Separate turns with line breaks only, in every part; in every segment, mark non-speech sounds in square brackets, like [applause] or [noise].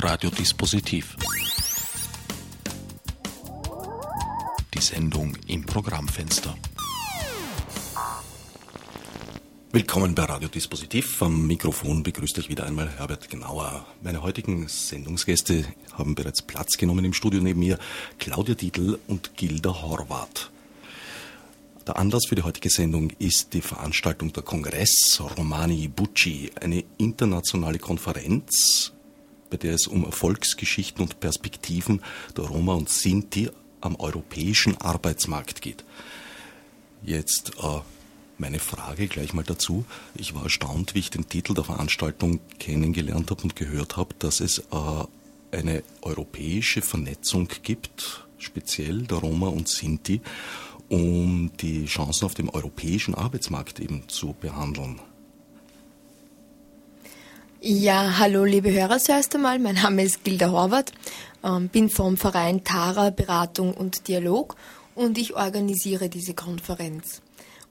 Radiodispositiv. Die Sendung im Programmfenster. Willkommen bei Radiodispositiv. Am Mikrofon begrüßt euch wieder einmal Herbert Genauer. Meine heutigen Sendungsgäste haben bereits Platz genommen im Studio neben mir. Claudia Dietl und Gilda Horvath. Der Anlass für die heutige Sendung ist die Veranstaltung der Kongress Romani Bucci, eine internationale Konferenz, bei der es um Erfolgsgeschichten und Perspektiven der Roma und Sinti am europäischen Arbeitsmarkt geht. Jetzt äh, meine Frage gleich mal dazu. Ich war erstaunt, wie ich den Titel der Veranstaltung kennengelernt habe und gehört habe, dass es äh, eine europäische Vernetzung gibt, speziell der Roma und Sinti um die Chancen auf dem europäischen Arbeitsmarkt eben zu behandeln.
Ja, hallo liebe Hörer zuerst einmal. Mein Name ist Gilda Horvath, ähm, bin vom Verein Tara Beratung und Dialog und ich organisiere diese Konferenz.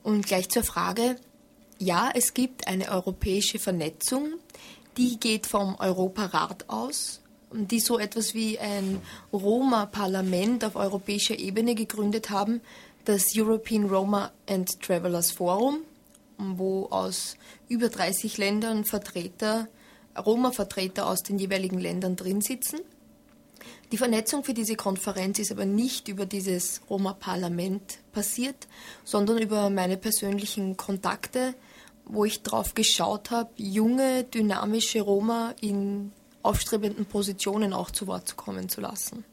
Und gleich zur Frage, ja, es gibt eine europäische Vernetzung, die geht vom Europarat aus, die so etwas wie ein Roma-Parlament auf europäischer Ebene gegründet haben, das European Roma and Travelers Forum, wo aus über 30 Ländern Vertreter, Roma-Vertreter aus den jeweiligen Ländern drin sitzen. Die Vernetzung für diese Konferenz ist aber nicht über dieses Roma-Parlament passiert, sondern über meine persönlichen Kontakte, wo ich darauf geschaut habe, junge, dynamische Roma in aufstrebenden Positionen auch zu Wort kommen zu lassen.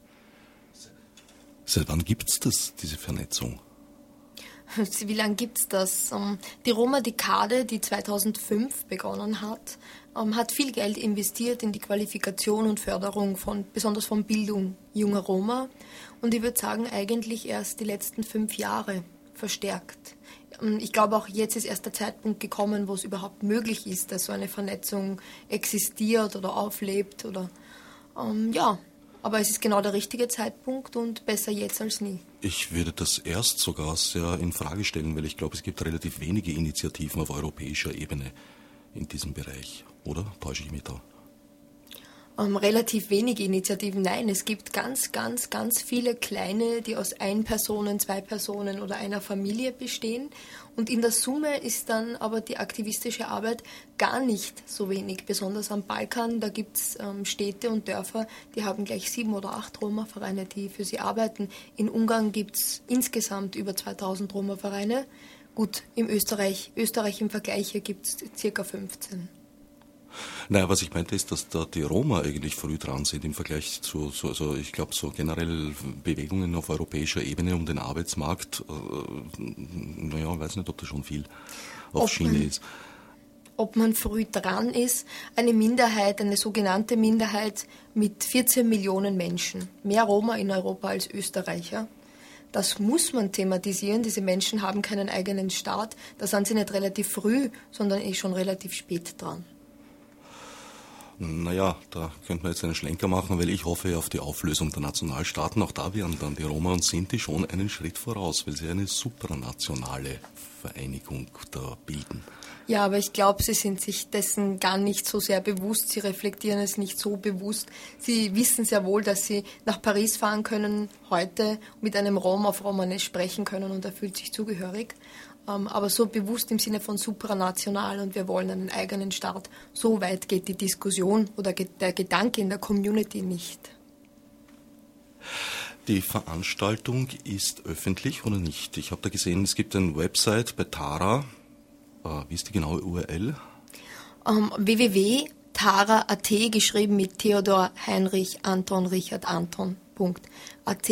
Seit wann gibt es das, diese Vernetzung?
Wie lange gibt es das? Ähm, die Roma-Dekade, die 2005 begonnen hat, ähm, hat viel Geld investiert in die Qualifikation und Förderung von, besonders von Bildung junger Roma. Und ich würde sagen, eigentlich erst die letzten fünf Jahre verstärkt. Ähm, ich glaube, auch jetzt ist erst der Zeitpunkt gekommen, wo es überhaupt möglich ist, dass so eine Vernetzung existiert oder auflebt oder ähm, ja, aber es ist genau der richtige Zeitpunkt und besser jetzt als nie.
Ich würde das erst sogar sehr in Frage stellen, weil ich glaube, es gibt relativ wenige Initiativen auf europäischer Ebene in diesem Bereich. Oder täusche ich mich da?
Ähm, relativ wenige Initiativen. Nein, es gibt ganz, ganz, ganz viele kleine, die aus ein Personen, zwei Personen oder einer Familie bestehen. Und in der Summe ist dann aber die aktivistische Arbeit gar nicht so wenig. Besonders am Balkan, da gibt es ähm, Städte und Dörfer, die haben gleich sieben oder acht Roma-Vereine, die für sie arbeiten. In Ungarn gibt es insgesamt über 2000 Roma-Vereine. Gut, im Österreich, Österreich im Vergleich hier gibt es circa 15.
Naja, was ich meinte ist, dass da die Roma eigentlich früh dran sind im Vergleich zu, so, also ich glaube, so generell Bewegungen auf europäischer Ebene um den Arbeitsmarkt, äh, naja, weiß nicht, ob da schon viel auf ob Schiene
man,
ist.
Ob man früh dran ist, eine Minderheit, eine sogenannte Minderheit mit 14 Millionen Menschen, mehr Roma in Europa als Österreicher, das muss man thematisieren. Diese Menschen haben keinen eigenen Staat. Da sind sie nicht relativ früh, sondern eh schon relativ spät dran.
Naja, da könnte man jetzt einen Schlenker machen, weil ich hoffe auf die Auflösung der Nationalstaaten. Auch da wären dann die Roma und Sinti schon einen Schritt voraus, weil sie eine supranationale Vereinigung da bilden.
Ja, aber ich glaube, sie sind sich dessen gar nicht so sehr bewusst. Sie reflektieren es nicht so bewusst. Sie wissen sehr wohl, dass sie nach Paris fahren können heute mit einem Rom auf Romanes sprechen können und er fühlt sich zugehörig. Ähm, aber so bewusst im Sinne von supranational und wir wollen einen eigenen Staat. So weit geht die Diskussion oder der Gedanke in der Community nicht.
Die Veranstaltung ist öffentlich oder nicht? Ich habe da gesehen, es gibt eine Website bei Tara. Äh, wie ist die genaue URL?
Um, ähm, www.tara.at geschrieben mit Theodor Heinrich Anton Richard Anton At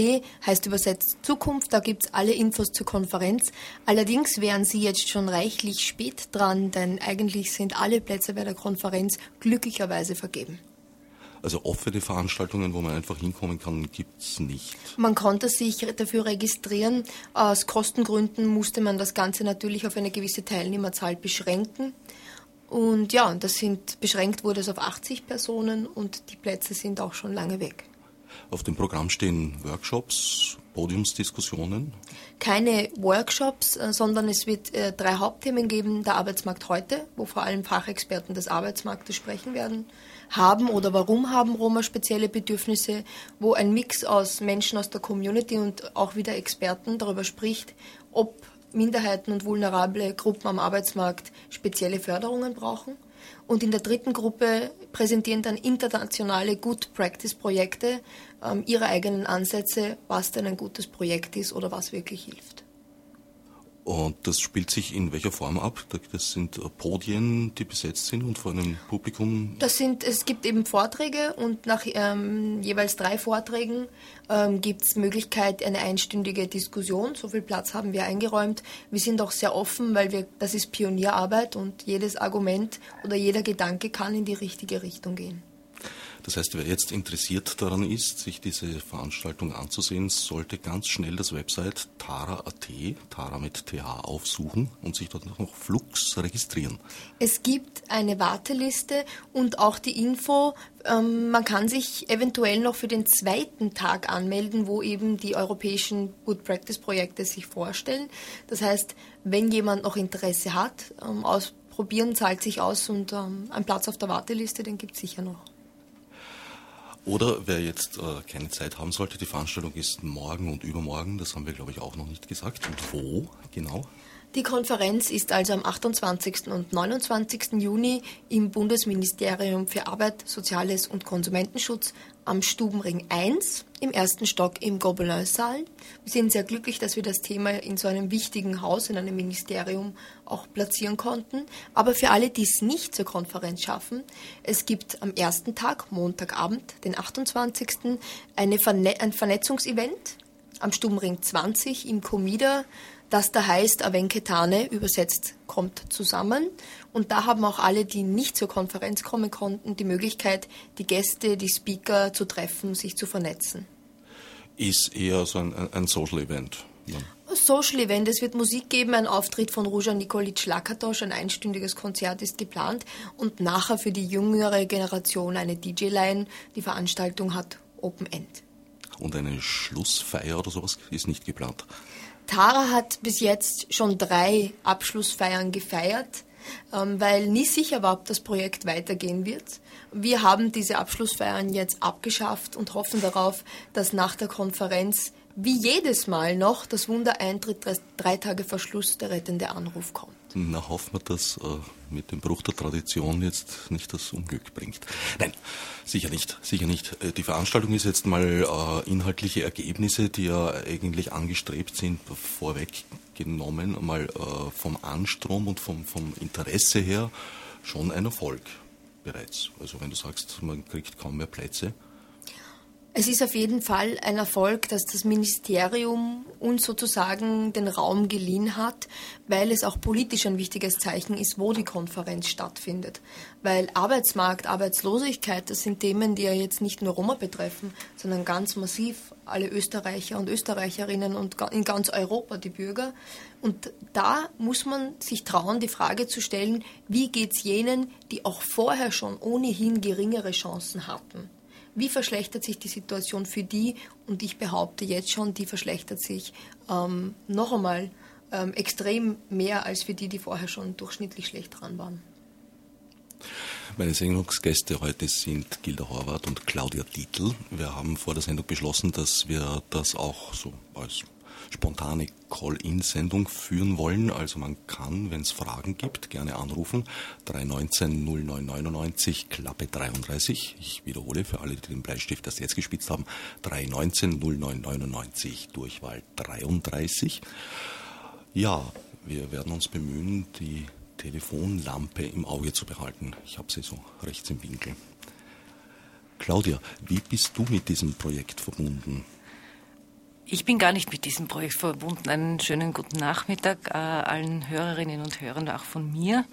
heißt übersetzt Zukunft, da gibt es alle Infos zur Konferenz. Allerdings wären Sie jetzt schon reichlich spät dran, denn eigentlich sind alle Plätze bei der Konferenz glücklicherweise vergeben.
Also offene Veranstaltungen, wo man einfach hinkommen kann, gibt es nicht.
Man konnte sich dafür registrieren. Aus Kostengründen musste man das Ganze natürlich auf eine gewisse Teilnehmerzahl beschränken. Und ja, das sind beschränkt wurde es auf 80 Personen und die Plätze sind auch schon lange weg.
Auf dem Programm stehen Workshops, Podiumsdiskussionen?
Keine Workshops, äh, sondern es wird äh, drei Hauptthemen geben. Der Arbeitsmarkt heute, wo vor allem Fachexperten des Arbeitsmarktes sprechen werden. Haben oder warum haben Roma spezielle Bedürfnisse, wo ein Mix aus Menschen aus der Community und auch wieder Experten darüber spricht, ob Minderheiten und vulnerable Gruppen am Arbeitsmarkt spezielle Förderungen brauchen. Und in der dritten Gruppe präsentieren dann internationale Good Practice Projekte ähm, ihre eigenen Ansätze, was denn ein gutes Projekt ist oder was wirklich hilft.
Und das spielt sich in welcher Form ab? Das sind äh, Podien, die besetzt sind und vor einem Publikum?
Das sind, es gibt eben Vorträge und nach ähm, jeweils drei Vorträgen ähm, gibt es Möglichkeit eine einstündige Diskussion. So viel Platz haben wir eingeräumt. Wir sind auch sehr offen, weil wir, das ist Pionierarbeit und jedes Argument oder jeder Gedanke kann in die richtige Richtung gehen.
Das heißt, wer jetzt interessiert daran ist, sich diese Veranstaltung anzusehen, sollte ganz schnell das Website tara.at, Tara mit TH aufsuchen und sich dort noch Flux registrieren.
Es gibt eine Warteliste und auch die Info, ähm, man kann sich eventuell noch für den zweiten Tag anmelden, wo eben die europäischen Good Practice Projekte sich vorstellen. Das heißt, wenn jemand noch Interesse hat, ähm, ausprobieren zahlt sich aus und ähm, ein Platz auf der Warteliste, den gibt es sicher noch.
Oder wer jetzt äh, keine Zeit haben sollte, die Veranstaltung ist morgen und übermorgen, das haben wir glaube ich auch noch nicht gesagt. Und wo genau?
Die Konferenz ist also am 28. und 29. Juni im Bundesministerium für Arbeit, Soziales und Konsumentenschutz am Stubenring 1 im ersten Stock im Gobelin-Saal. Wir sind sehr glücklich, dass wir das Thema in so einem wichtigen Haus, in einem Ministerium auch platzieren konnten. Aber für alle, die es nicht zur Konferenz schaffen, es gibt am ersten Tag, Montagabend, den 28. Eine Verne ein Vernetzungsevent am Stubenring 20 im Comida das da heißt, Avenketane übersetzt kommt zusammen. Und da haben auch alle, die nicht zur Konferenz kommen konnten, die Möglichkeit, die Gäste, die Speaker zu treffen, sich zu vernetzen.
Ist eher so ein, ein Social Event.
Ja. Social Event. Es wird Musik geben, ein Auftritt von Ruja Nikolic Lakatosch, ein einstündiges Konzert ist geplant und nachher für die jüngere Generation eine DJ-Line. Die Veranstaltung hat Open End.
Und eine Schlussfeier oder sowas ist nicht geplant?
Tara hat bis jetzt schon drei Abschlussfeiern gefeiert, weil nie sicher war, ob das Projekt weitergehen wird. Wir haben diese Abschlussfeiern jetzt abgeschafft und hoffen darauf, dass nach der Konferenz wie jedes Mal noch das Wunder eintritt, dass drei Tage Verschluss der rettende Anruf kommt.
Na, hoffen wir, dass äh, mit dem Bruch der Tradition jetzt nicht das Unglück bringt. Nein, sicher nicht, sicher nicht. Äh, die Veranstaltung ist jetzt mal äh, inhaltliche Ergebnisse, die ja eigentlich angestrebt sind, vorweggenommen, mal äh, vom Anstrom und vom, vom Interesse her schon ein Erfolg bereits. Also wenn du sagst, man kriegt kaum mehr Plätze,
es ist auf jeden Fall ein Erfolg, dass das Ministerium uns sozusagen den Raum geliehen hat, weil es auch politisch ein wichtiges Zeichen ist, wo die Konferenz stattfindet. Weil Arbeitsmarkt, Arbeitslosigkeit, das sind Themen, die ja jetzt nicht nur Roma betreffen, sondern ganz massiv alle Österreicher und Österreicherinnen und in ganz Europa die Bürger. Und da muss man sich trauen, die Frage zu stellen, wie geht es jenen, die auch vorher schon ohnehin geringere Chancen hatten? Wie verschlechtert sich die Situation für die? Und ich behaupte jetzt schon, die verschlechtert sich ähm, noch einmal ähm, extrem mehr als für die, die vorher schon durchschnittlich schlecht dran waren.
Meine Sendungsgäste heute sind Gilda Horvath und Claudia Dietl. Wir haben vor der Sendung beschlossen, dass wir das auch so als spontane Call-In-Sendung führen wollen. Also man kann, wenn es Fragen gibt, gerne anrufen. 319 0999 Klappe 33. Ich wiederhole für alle, die den Bleistift erst jetzt gespitzt haben. 319 0999 Durchwahl 33. Ja, wir werden uns bemühen, die Telefonlampe im Auge zu behalten. Ich habe sie so rechts im Winkel. Claudia, wie bist du mit diesem Projekt verbunden?
Ich bin gar nicht mit diesem Projekt verbunden. Einen schönen guten Nachmittag äh, allen Hörerinnen und Hörern, auch von mir.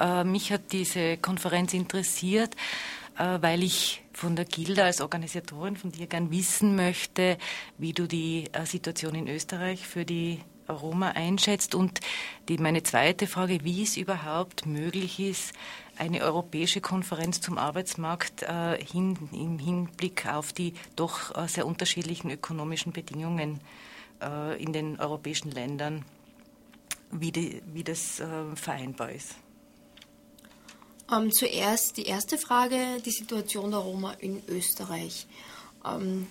Äh, mich hat diese Konferenz interessiert, äh, weil ich von der Gilda als Organisatorin von dir gern wissen möchte, wie du die äh, Situation in Österreich für die Roma einschätzt und die, meine zweite Frage, wie es überhaupt möglich ist, eine europäische Konferenz zum Arbeitsmarkt äh, hin, im Hinblick auf die doch äh, sehr unterschiedlichen ökonomischen Bedingungen äh, in den europäischen Ländern, wie, die, wie das äh, vereinbar ist.
Ähm, zuerst die erste Frage, die Situation der Roma in Österreich. Ähm,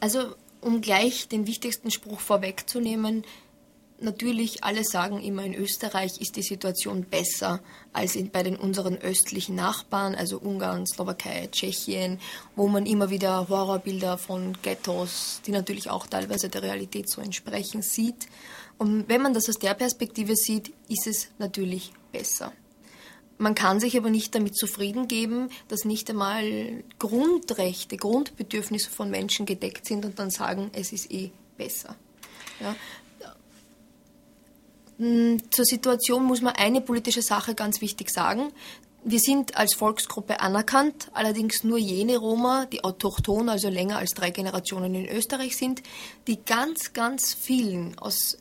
also um gleich den wichtigsten Spruch vorwegzunehmen, natürlich, alle sagen immer, in Österreich ist die Situation besser als in, bei den unseren östlichen Nachbarn, also Ungarn, Slowakei, Tschechien, wo man immer wieder Horrorbilder von Ghettos, die natürlich auch teilweise der Realität so entsprechen, sieht. Und wenn man das aus der Perspektive sieht, ist es natürlich besser. Man kann sich aber nicht damit zufrieden geben, dass nicht einmal Grundrechte, Grundbedürfnisse von Menschen gedeckt sind und dann sagen, es ist eh besser. Ja. Hm, zur Situation muss man eine politische Sache ganz wichtig sagen. Wir sind als Volksgruppe anerkannt, allerdings nur jene Roma, die autochthon, also länger als drei Generationen in Österreich sind, die ganz, ganz vielen aus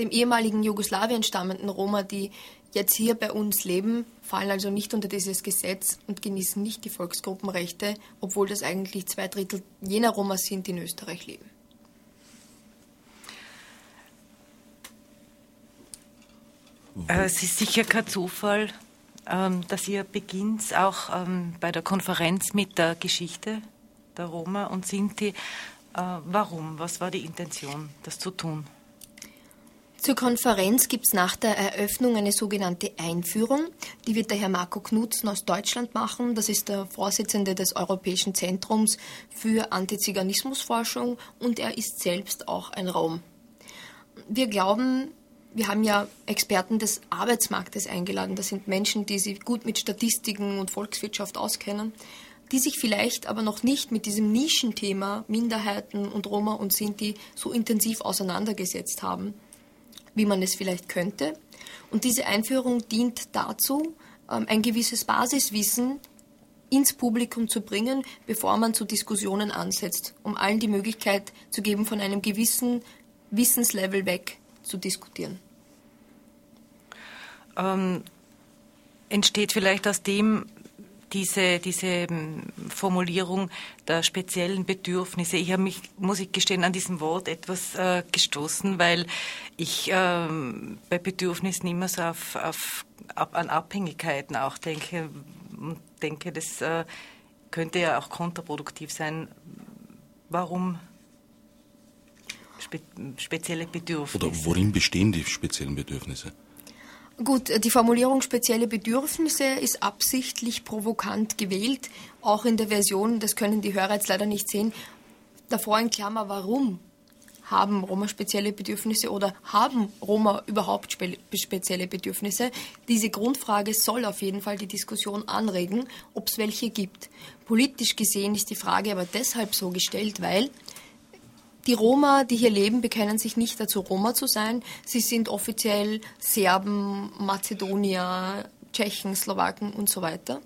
dem ehemaligen Jugoslawien stammenden Roma, die jetzt hier bei uns leben, fallen also nicht unter dieses Gesetz und genießen nicht die Volksgruppenrechte, obwohl das eigentlich zwei Drittel jener Roma sind, die in Österreich leben.
Es ist sicher kein Zufall, ähm, dass ihr beginnt auch ähm, bei der Konferenz mit der Geschichte der Roma und Sinti. Äh, warum? Was war die Intention, das zu tun?
Zur Konferenz gibt es nach der Eröffnung eine sogenannte Einführung. Die wird der Herr Marco Knutzen aus Deutschland machen. Das ist der Vorsitzende des Europäischen Zentrums für Antiziganismusforschung und er ist selbst auch ein Raum. Wir glauben, wir haben ja Experten des Arbeitsmarktes eingeladen. Das sind Menschen, die sich gut mit Statistiken und Volkswirtschaft auskennen, die sich vielleicht aber noch nicht mit diesem Nischenthema Minderheiten und Roma und Sinti so intensiv auseinandergesetzt haben wie man es vielleicht könnte. Und diese Einführung dient dazu, ähm, ein gewisses Basiswissen ins Publikum zu bringen, bevor man zu Diskussionen ansetzt, um allen die Möglichkeit zu geben, von einem gewissen Wissenslevel weg zu diskutieren.
Ähm, entsteht vielleicht aus dem diese, diese ähm, Formulierung der speziellen Bedürfnisse. Ich habe mich, muss ich gestehen, an diesem Wort etwas äh, gestoßen, weil ich ähm, bei Bedürfnissen immer so auf, auf, auf, an Abhängigkeiten auch denke und denke, das äh, könnte ja auch kontraproduktiv sein. Warum spe spezielle Bedürfnisse?
Oder worin bestehen die speziellen Bedürfnisse?
Gut, die Formulierung spezielle Bedürfnisse ist absichtlich provokant gewählt, auch in der Version, das können die Hörer jetzt leider nicht sehen, davor in Klammer, warum haben Roma spezielle Bedürfnisse oder haben Roma überhaupt spe spezielle Bedürfnisse? Diese Grundfrage soll auf jeden Fall die Diskussion anregen, ob es welche gibt. Politisch gesehen ist die Frage aber deshalb so gestellt, weil die Roma, die hier leben, bekennen sich nicht dazu, Roma zu sein. Sie sind offiziell Serben, Mazedonier, Tschechen, Slowaken und so weiter.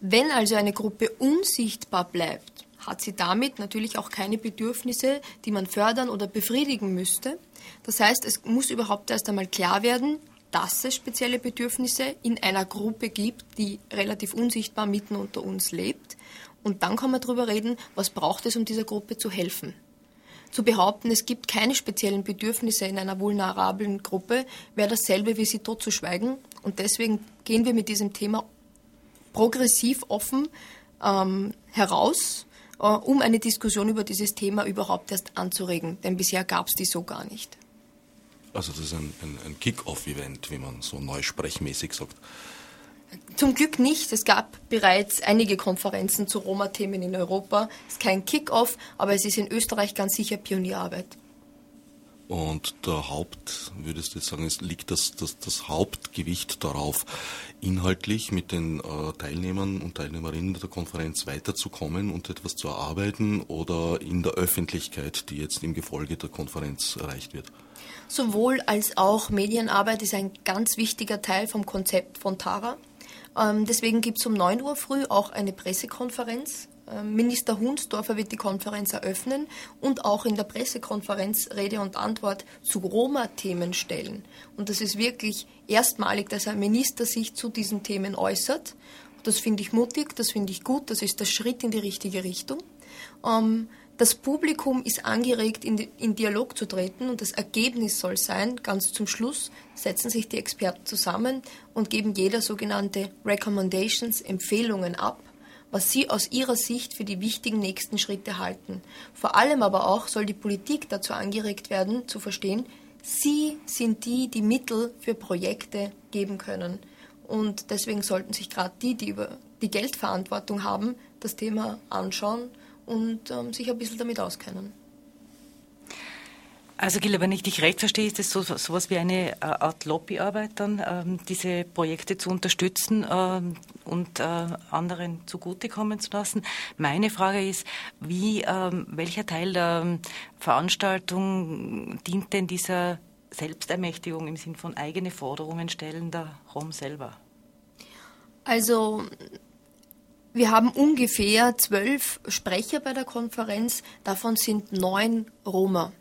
Wenn also eine Gruppe unsichtbar bleibt, hat sie damit natürlich auch keine Bedürfnisse, die man fördern oder befriedigen müsste. Das heißt, es muss überhaupt erst einmal klar werden, dass es spezielle Bedürfnisse in einer Gruppe gibt, die relativ unsichtbar mitten unter uns lebt. Und dann kann man darüber reden, was braucht es, um dieser Gruppe zu helfen. Zu behaupten, es gibt keine speziellen Bedürfnisse in einer vulnerablen Gruppe, wäre dasselbe wie sie totzuschweigen. Und deswegen gehen wir mit diesem Thema progressiv offen ähm, heraus, äh, um eine Diskussion über dieses Thema überhaupt erst anzuregen. Denn bisher gab es die so gar nicht.
Also das ist ein, ein, ein Kick-off-Event, wie man so neu sprechmäßig sagt.
Zum Glück nicht. Es gab bereits einige Konferenzen zu Roma-Themen in Europa. Es ist kein Kick-off, aber es ist in Österreich ganz sicher Pionierarbeit.
Und der Haupt, würdest du jetzt sagen, es liegt das, das, das Hauptgewicht darauf, inhaltlich mit den äh, Teilnehmern und Teilnehmerinnen der Konferenz weiterzukommen und etwas zu erarbeiten oder in der Öffentlichkeit, die jetzt im Gefolge der Konferenz erreicht wird?
Sowohl als auch Medienarbeit ist ein ganz wichtiger Teil vom Konzept von Tara. Ähm, deswegen gibt es um 9 Uhr früh auch eine Pressekonferenz. Ähm, Minister Hunsdorfer wird die Konferenz eröffnen und auch in der Pressekonferenz Rede und Antwort zu Roma-Themen stellen. Und das ist wirklich erstmalig, dass ein Minister sich zu diesen Themen äußert. Das finde ich mutig, das finde ich gut, das ist der Schritt in die richtige Richtung. Ähm, das Publikum ist angeregt, in, in, Dialog zu treten und das Ergebnis soll sein, ganz zum Schluss setzen sich die Experten zusammen und geben jeder sogenannte Recommendations, Empfehlungen ab, was sie aus ihrer Sicht für die wichtigen nächsten Schritte halten. Vor allem aber auch soll die Politik dazu angeregt werden, zu verstehen, sie sind die, die Mittel für Projekte geben können. Und deswegen sollten sich gerade die, die über die Geldverantwortung haben, das Thema anschauen und ähm, sich ein bisschen damit auskennen.
Also Gila, wenn ich dich recht verstehe, ist das so sowas wie eine äh, Art Lobbyarbeit dann, ähm, diese Projekte zu unterstützen ähm, und äh, anderen zugutekommen zu lassen. Meine Frage ist, wie, ähm, welcher Teil der ähm, Veranstaltung dient denn dieser Selbstermächtigung im Sinn von eigene Forderungen stellen der Rom selber?
Also wir haben ungefähr zwölf Sprecher bei der Konferenz, davon sind neun Roma.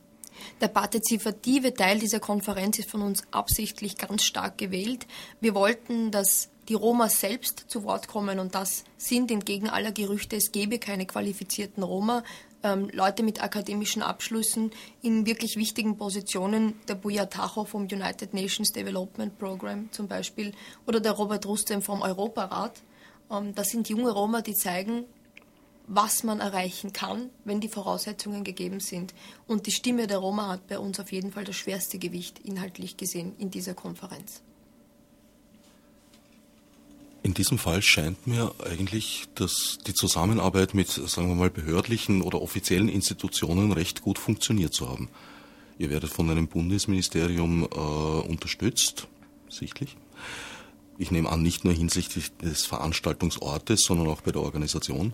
Der partizipative Teil dieser Konferenz ist von uns absichtlich ganz stark gewählt. Wir wollten, dass die Roma selbst zu Wort kommen und das sind entgegen aller Gerüchte, es gäbe keine qualifizierten Roma, ähm, Leute mit akademischen Abschlüssen in wirklich wichtigen Positionen, der Buya Tacho vom United Nations Development Program zum Beispiel oder der Robert Rustem vom Europarat. Ähm, das sind junge Roma, die zeigen, was man erreichen kann, wenn die Voraussetzungen gegeben sind. Und die Stimme der Roma hat bei uns auf jeden Fall das schwerste Gewicht inhaltlich gesehen in dieser Konferenz.
In diesem Fall scheint mir eigentlich, dass die Zusammenarbeit mit, sagen wir mal, behördlichen oder offiziellen Institutionen recht gut funktioniert zu haben. Ihr werdet von einem Bundesministerium äh, unterstützt, sichtlich ich nehme an, nicht nur hinsichtlich des Veranstaltungsortes, sondern auch bei der Organisation.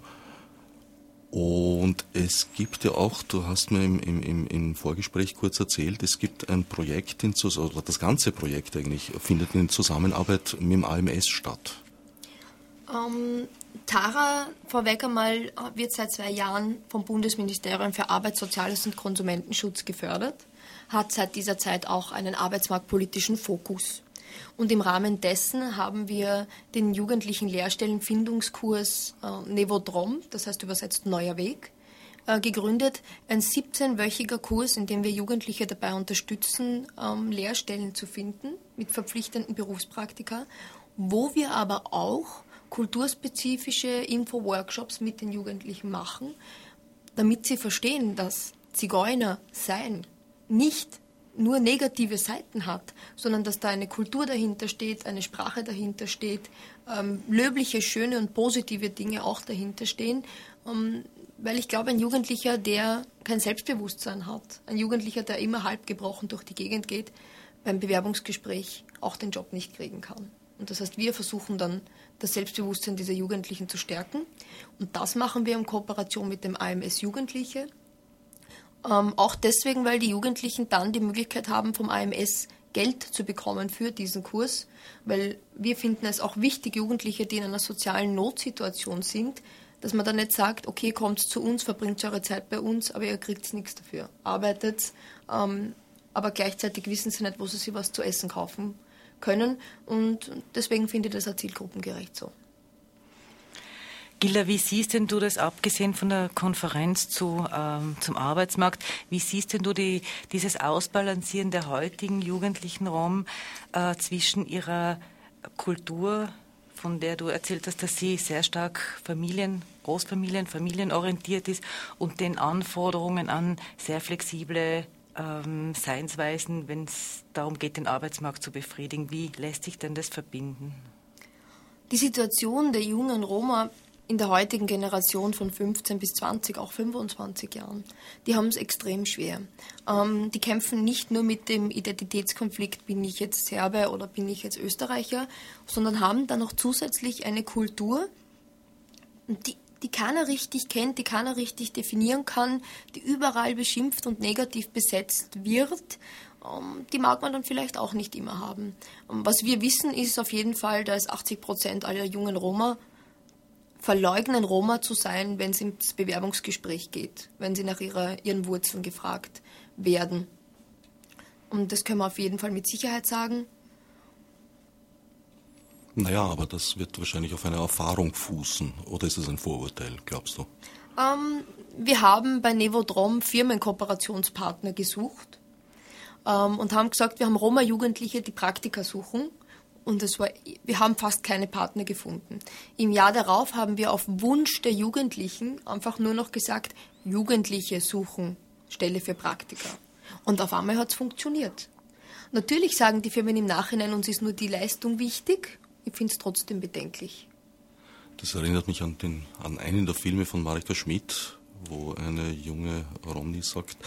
Und es gibt ja auch, du hast mir im, im, im Vorgespräch kurz erzählt, es gibt ein Projekt, in, oder das ganze Projekt eigentlich findet in Zusammenarbeit mit dem AMS statt.
Ähm, Tara, vorweg einmal, wird seit zwei Jahren vom Bundesministerium für Arbeit, Soziales und Konsumentenschutz gefördert, hat seit dieser Zeit auch einen arbeitsmarktpolitischen Fokus. Und im Rahmen dessen haben wir den jugendlichen Lehrstellenfindungskurs äh, Nevodrom, das heißt übersetzt Neuer Weg, äh, gegründet. Ein 17-wöchiger Kurs, in dem wir Jugendliche dabei unterstützen, ähm, Lehrstellen zu finden mit verpflichtenden Berufspraktika, wo wir aber auch kulturspezifische Info-Workshops mit den Jugendlichen machen, damit sie verstehen, dass Zigeuner sein nicht nur negative Seiten hat, sondern dass da eine Kultur dahinter steht, eine Sprache dahinter steht, ähm, löbliche, schöne und positive Dinge auch dahinter stehen. Ähm, weil ich glaube, ein Jugendlicher, der kein Selbstbewusstsein hat, ein Jugendlicher, der immer halb gebrochen durch die Gegend geht, beim Bewerbungsgespräch auch den Job nicht kriegen kann. Und das heißt, wir versuchen dann, das Selbstbewusstsein dieser Jugendlichen zu stärken. Und das machen wir in Kooperation mit dem AMS Jugendliche, ähm, auch deswegen, weil die Jugendlichen dann die Möglichkeit haben, vom AMS Geld zu bekommen für diesen Kurs, weil wir finden es auch wichtig, Jugendliche, die in einer sozialen Notsituation sind, dass man dann nicht sagt, okay, kommt zu uns, verbringt eure Zeit bei uns, aber ihr kriegt nichts dafür. Arbeitet, ähm, aber gleichzeitig wissen sie nicht, wo sie sich was zu essen kaufen können. Und deswegen finde ich das auch zielgruppengerecht so.
Gilda, wie siehst denn du das, abgesehen von der Konferenz zu, ähm, zum Arbeitsmarkt, wie siehst denn du die, dieses Ausbalancieren der heutigen jugendlichen Rom äh, zwischen ihrer Kultur, von der du erzählt hast, dass sie sehr stark Familien, Großfamilien, familienorientiert ist und den Anforderungen an sehr flexible ähm, Seinsweisen, wenn es darum geht, den Arbeitsmarkt zu befriedigen. Wie lässt sich denn das verbinden?
Die Situation der jungen Roma in der heutigen Generation von 15 bis 20, auch 25 Jahren, die haben es extrem schwer. Ähm, die kämpfen nicht nur mit dem Identitätskonflikt, bin ich jetzt Serbe oder bin ich jetzt Österreicher, sondern haben dann noch zusätzlich eine Kultur, die, die keiner richtig kennt, die keiner richtig definieren kann, die überall beschimpft und negativ besetzt wird ähm, die mag man dann vielleicht auch nicht immer haben. Ähm, was wir wissen, ist auf jeden Fall, dass 80 Prozent aller jungen Roma verleugnen, Roma zu sein, wenn es ins Bewerbungsgespräch geht, wenn sie nach ihrer, ihren Wurzeln gefragt werden. Und das können wir auf jeden Fall mit Sicherheit sagen.
Naja, aber das wird wahrscheinlich auf einer Erfahrung fußen. Oder ist es ein Vorurteil, glaubst du?
Ähm, wir haben bei Nevodrom Firmenkooperationspartner gesucht ähm, und haben gesagt, wir haben Roma-Jugendliche, die Praktika suchen. Und es war, wir haben fast keine Partner gefunden. Im Jahr darauf haben wir auf Wunsch der Jugendlichen einfach nur noch gesagt, Jugendliche suchen Stelle für Praktika. Und auf einmal hat es funktioniert. Natürlich sagen die Firmen im Nachhinein, uns ist nur die Leistung wichtig. Ich finde es trotzdem bedenklich.
Das erinnert mich an, den, an einen der Filme von Marika Schmidt, wo eine junge Ronny sagt,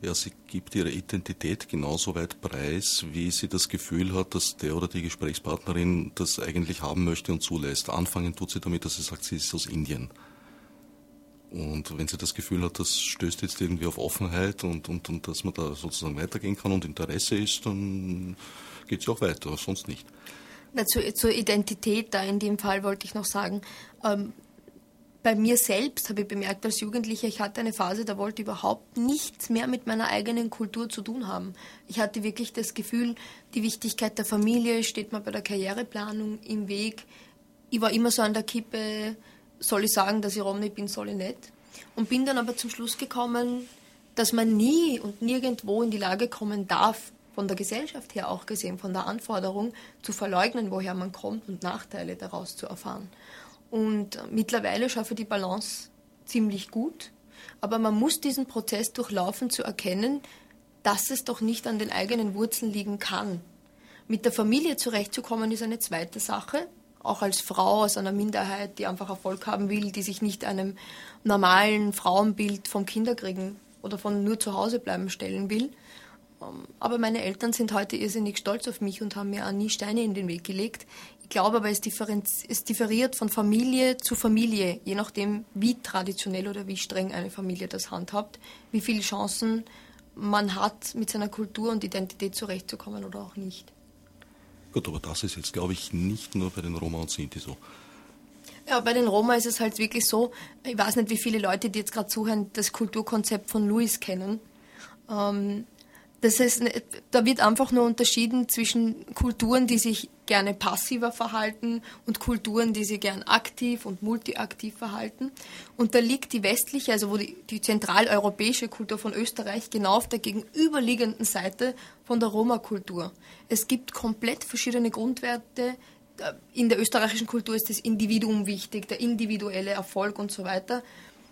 ja, sie gibt ihre Identität genauso weit preis, wie sie das Gefühl hat, dass der oder die Gesprächspartnerin das eigentlich haben möchte und zulässt. Anfangen tut sie damit, dass sie sagt, sie ist aus Indien. Und wenn sie das Gefühl hat, das stößt jetzt irgendwie auf Offenheit und, und, und dass man da sozusagen weitergehen kann und Interesse ist, dann geht sie auch weiter, sonst nicht.
Na, zu, zur Identität da in dem Fall wollte ich noch sagen, ähm, bei mir selbst habe ich bemerkt als Jugendlicher, ich hatte eine Phase, da wollte ich überhaupt nichts mehr mit meiner eigenen Kultur zu tun haben. Ich hatte wirklich das Gefühl, die Wichtigkeit der Familie steht mir bei der Karriereplanung im Weg. Ich war immer so an der Kippe, soll ich sagen, dass ich Romney bin, soll ich nicht. Und bin dann aber zum Schluss gekommen, dass man nie und nirgendwo in die Lage kommen darf, von der Gesellschaft her auch gesehen, von der Anforderung zu verleugnen, woher man kommt und Nachteile daraus zu erfahren. Und mittlerweile schaffe ich die Balance ziemlich gut, aber man muss diesen Prozess durchlaufen, zu erkennen, dass es doch nicht an den eigenen Wurzeln liegen kann. Mit der Familie zurechtzukommen ist eine zweite Sache, auch als Frau aus einer Minderheit, die einfach Erfolg haben will, die sich nicht einem normalen Frauenbild vom Kinderkriegen oder von nur zu Hause bleiben stellen will. Ähm, aber meine Eltern sind heute irrsinnig stolz auf mich und haben mir auch nie Steine in den Weg gelegt. Ich glaube aber, es, es differiert von Familie zu Familie, je nachdem, wie traditionell oder wie streng eine Familie das handhabt, wie viele Chancen man hat, mit seiner Kultur und Identität zurechtzukommen oder auch nicht.
Gut, aber das ist jetzt, glaube ich, nicht nur bei den Roma und Sinti so.
Ja, bei den Roma ist es halt wirklich so, ich weiß nicht, wie viele Leute, die jetzt gerade zuhören, das Kulturkonzept von Louis kennen. Ähm, das heißt, da wird einfach nur unterschieden zwischen Kulturen, die sich gerne passiver verhalten und Kulturen, die sich gern aktiv und multiaktiv verhalten. Und da liegt die westliche, also wo die, die zentraleuropäische Kultur von Österreich genau auf der gegenüberliegenden Seite von der Roma-Kultur. Es gibt komplett verschiedene Grundwerte. In der österreichischen Kultur ist das Individuum wichtig, der individuelle Erfolg und so weiter.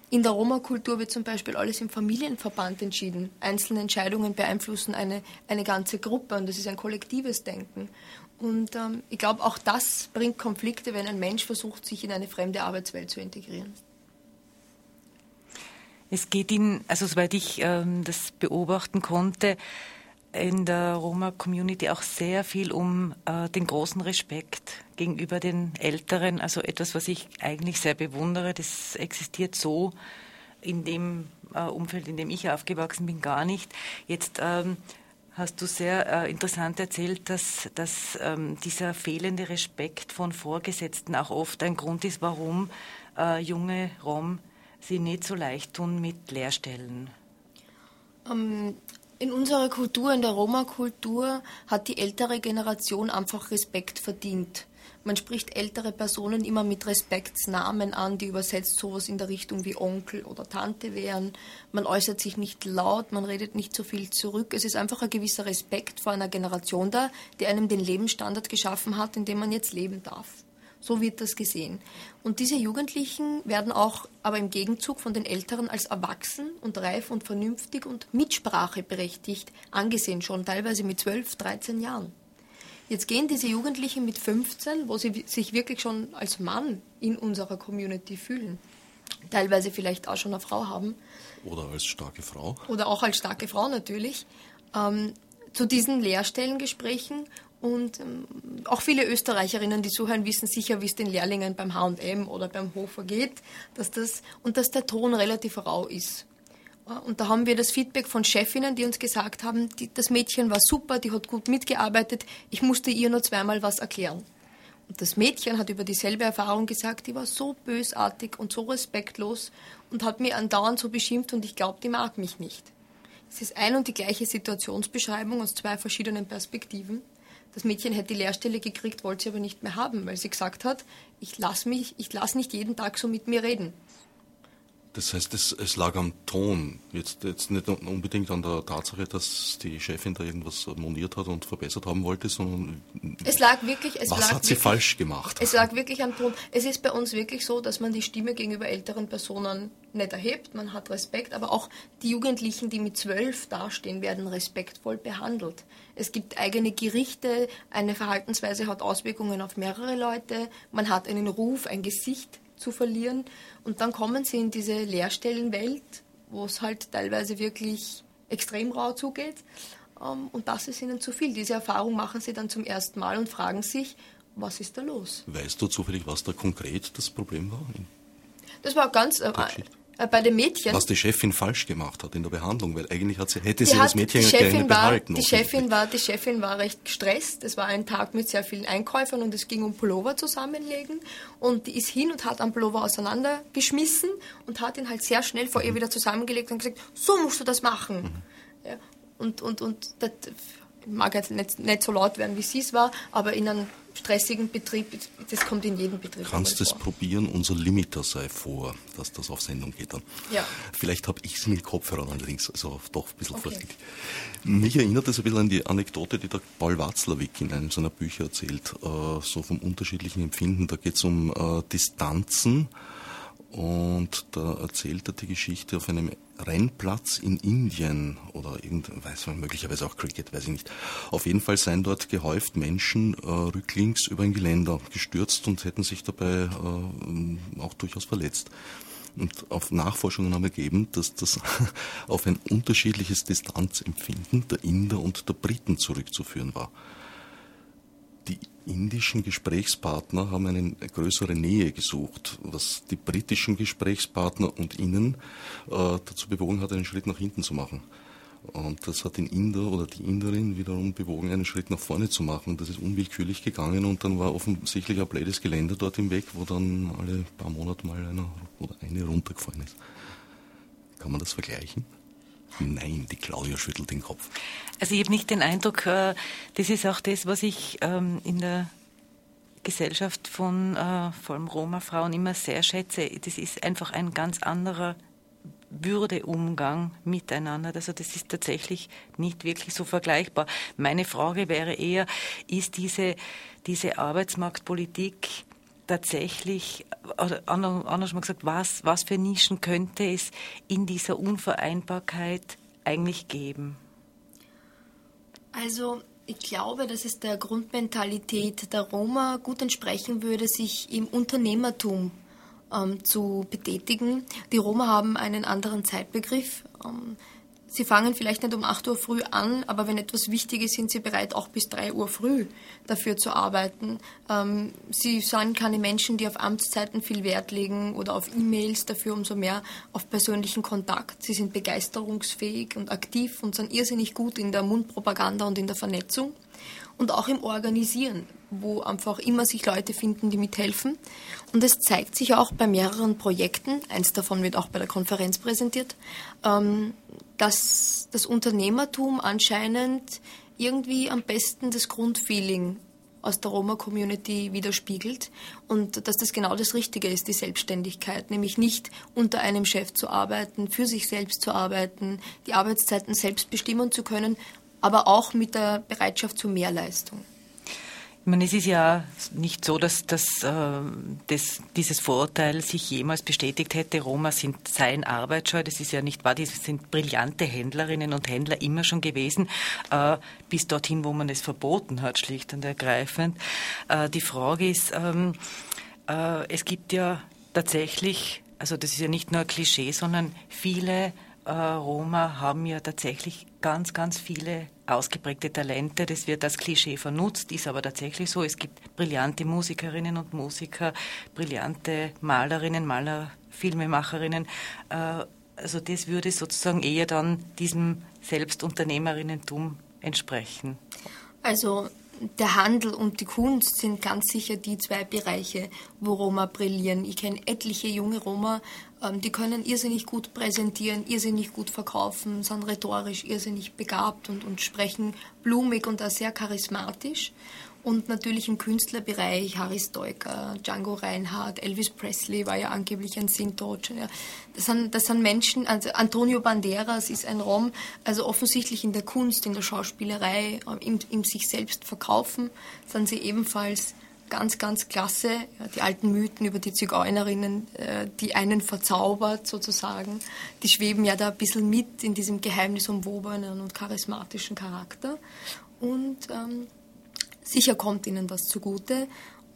In der Roma-Kultur wird zum Beispiel alles im Familienverband entschieden. Einzelne Entscheidungen beeinflussen eine, eine ganze Gruppe und das ist ein kollektives Denken. Und ähm, ich glaube, auch das bringt Konflikte, wenn ein Mensch versucht, sich in eine fremde Arbeitswelt zu integrieren.
Es geht Ihnen, also soweit ich ähm, das beobachten konnte, in der Roma-Community auch sehr viel um äh, den großen Respekt gegenüber den Älteren. Also etwas, was ich eigentlich sehr bewundere. Das existiert so in dem äh, Umfeld, in dem ich aufgewachsen bin, gar nicht. Jetzt ähm, hast du sehr äh, interessant erzählt, dass, dass ähm, dieser fehlende Respekt von Vorgesetzten auch oft ein Grund ist, warum äh, junge Rom sie nicht so leicht tun mit Lehrstellen.
Ähm, in unserer Kultur, in der Roma-Kultur, hat die ältere Generation einfach Respekt verdient. Man spricht ältere Personen immer mit Respektsnamen an, die übersetzt sowas in der Richtung wie Onkel oder Tante wären. Man äußert sich nicht laut, man redet nicht so viel zurück. Es ist einfach ein gewisser Respekt vor einer Generation da, die einem den Lebensstandard geschaffen hat, in dem man jetzt leben darf. So wird das gesehen. Und diese Jugendlichen werden auch aber im Gegenzug von den Älteren als erwachsen und reif und vernünftig und mitspracheberechtigt angesehen, schon teilweise mit 12, 13 Jahren. Jetzt gehen diese Jugendlichen mit 15, wo sie sich wirklich schon als Mann in unserer Community fühlen, teilweise vielleicht auch schon eine Frau haben.
Oder als starke Frau.
Oder auch als starke Frau natürlich. Ähm, zu diesen Lehrstellengesprächen und ähm, auch viele Österreicherinnen, die zuhören, wissen sicher, wie es den Lehrlingen beim H&M oder beim Hofer geht, dass das, und dass der Ton relativ rau ist. Und da haben wir das Feedback von Chefinnen, die uns gesagt haben, die, das Mädchen war super, die hat gut mitgearbeitet, ich musste ihr nur zweimal was erklären. Und das Mädchen hat über dieselbe Erfahrung gesagt, die war so bösartig und so respektlos und hat mir andauernd so beschimpft und ich glaube, die mag mich nicht. Es ist ein und die gleiche Situationsbeschreibung aus zwei verschiedenen Perspektiven. Das Mädchen hätte die Lehrstelle gekriegt, wollte sie aber nicht mehr haben, weil sie gesagt hat, ich lasse mich, ich lasse nicht jeden Tag so mit mir reden.
Das heißt, es, es, lag am Ton, jetzt, jetzt nicht unbedingt an der Tatsache, dass die Chefin da irgendwas moniert hat und verbessert haben wollte, sondern
es lag wirklich, es
was
lag
hat sie
wirklich,
falsch gemacht?
Es lag wirklich am Ton. Es ist bei uns wirklich so, dass man die Stimme gegenüber älteren Personen nicht erhebt, man hat Respekt, aber auch die Jugendlichen, die mit zwölf dastehen, werden respektvoll behandelt. Es gibt eigene Gerichte, eine Verhaltensweise hat Auswirkungen auf mehrere Leute, man hat einen Ruf, ein Gesicht zu verlieren. Und dann kommen sie in diese Lehrstellenwelt, wo es halt teilweise wirklich extrem rau zugeht. Ähm, und das ist ihnen zu viel. Diese Erfahrung machen sie dann zum ersten Mal und fragen sich, was ist da los?
Weißt du zufällig, was da konkret das Problem war?
Das war ganz, äh, äh, bei den Mädchen.
Was die Chefin falsch gemacht hat in der Behandlung, weil eigentlich hat sie, hätte sie das Mädchen die Chefin
war, behalten. Die Chefin, war, die Chefin war recht gestresst. Es war ein Tag mit sehr vielen Einkäufern und es ging um Pullover zusammenlegen. Und die ist hin und hat einen Pullover auseinandergeschmissen und hat ihn halt sehr schnell vor mhm. ihr wieder zusammengelegt und gesagt, so musst du das machen. Mhm. Ja, und, und, und das mag jetzt nicht, nicht so laut werden, wie sie es war, aber in einem stressigen Betrieb, das kommt in jedem Betrieb
Kannst du es probieren, unser Limiter sei vor, dass das auf Sendung geht dann.
Ja.
Vielleicht habe ich es mit Kopfhörern allerdings, also doch ein bisschen okay. vorsichtig. Mich erinnert das ein bisschen an die Anekdote, die der Paul Watzlawick in einem seiner Bücher erzählt, äh, so vom unterschiedlichen Empfinden. Da geht es um äh, Distanzen und da erzählt er die Geschichte auf einem Rennplatz in Indien oder irgend, weiß man, möglicherweise auch Cricket, weiß ich nicht. Auf jeden Fall seien dort gehäuft Menschen äh, rücklings über ein Geländer gestürzt und hätten sich dabei äh, auch durchaus verletzt. Und auf Nachforschungen haben ergeben, dass das [laughs] auf ein unterschiedliches Distanzempfinden der Inder und der Briten zurückzuführen war. Indischen Gesprächspartner haben eine größere Nähe gesucht, was die britischen Gesprächspartner und ihnen äh, dazu bewogen hat, einen Schritt nach hinten zu machen. Und das hat den Inder oder die Inderin wiederum bewogen, einen Schritt nach vorne zu machen. Das ist unwillkürlich gegangen und dann war offensichtlich ein blödes Geländer dort im Weg, wo dann alle paar Monate mal einer oder eine runtergefallen ist. Kann man das vergleichen? Nein, die Claudia schüttelt den Kopf.
Also ich habe nicht den Eindruck, äh, das ist auch das, was ich ähm, in der Gesellschaft von äh, vor allem Roma-Frauen immer sehr schätze. Das ist einfach ein ganz anderer Würdeumgang miteinander. Also das ist tatsächlich nicht wirklich so vergleichbar. Meine Frage wäre eher, ist diese, diese Arbeitsmarktpolitik tatsächlich, oder anders mal gesagt, was, was für Nischen könnte es in dieser Unvereinbarkeit eigentlich geben?
Also ich glaube, dass es der Grundmentalität der Roma gut entsprechen würde, sich im Unternehmertum ähm, zu betätigen. Die Roma haben einen anderen Zeitbegriff. Ähm, Sie fangen vielleicht nicht um 8 Uhr früh an, aber wenn etwas wichtig ist, sind Sie bereit, auch bis 3 Uhr früh dafür zu arbeiten. Ähm, Sie sind keine Menschen, die auf Amtszeiten viel Wert legen oder auf E-Mails, dafür umso mehr auf persönlichen Kontakt. Sie sind begeisterungsfähig und aktiv und sind irrsinnig gut in der Mundpropaganda und in der Vernetzung und auch im Organisieren, wo einfach immer sich Leute finden, die mithelfen. Und es zeigt sich auch bei mehreren Projekten, eins davon wird auch bei der Konferenz präsentiert, ähm, dass das Unternehmertum anscheinend irgendwie am besten das Grundfeeling aus der Roma-Community widerspiegelt und dass das genau das Richtige ist, die Selbstständigkeit, nämlich nicht unter einem Chef zu arbeiten, für sich selbst zu arbeiten, die Arbeitszeiten selbst bestimmen zu können, aber auch mit der Bereitschaft zu Mehrleistung.
Ich meine, es ist ja nicht so, dass, dass, äh, dass dieses Vorurteil sich jemals bestätigt hätte. Roma sind seien arbeitsscheu. Das ist ja nicht wahr. Die sind brillante Händlerinnen und Händler immer schon gewesen, äh, bis dorthin, wo man es verboten hat, schlicht und ergreifend. Äh, die Frage ist, ähm, äh, es gibt ja tatsächlich, also das ist ja nicht nur ein Klischee, sondern viele Roma haben ja tatsächlich ganz, ganz viele ausgeprägte Talente. Das wird als Klischee vernutzt, ist aber tatsächlich so. Es gibt brillante Musikerinnen und Musiker, brillante Malerinnen, Maler, Filmemacherinnen. Äh, also das würde sozusagen eher dann diesem Selbstunternehmerinnentum entsprechen.
Also der Handel und die Kunst sind ganz sicher die zwei Bereiche, wo Roma brillieren. Ich kenne etliche junge Roma, die können irrsinnig gut präsentieren, irrsinnig gut verkaufen, sind rhetorisch irrsinnig begabt und, und sprechen blumig und auch sehr charismatisch. Und natürlich im Künstlerbereich Harry Stoiker, Django Reinhardt, Elvis Presley war ja angeblich ein Sintotsch. Ja. Das, sind, das sind Menschen, also Antonio Banderas ist ein Rom, also offensichtlich in der Kunst, in der Schauspielerei, im, im sich selbst verkaufen, sind sie ebenfalls ganz, ganz klasse. Ja, die alten Mythen über die Zigeunerinnen, äh, die einen verzaubert sozusagen, die schweben ja da ein bisschen mit in diesem geheimnisumwobenen und charismatischen Charakter. Und ähm, Sicher kommt ihnen das zugute.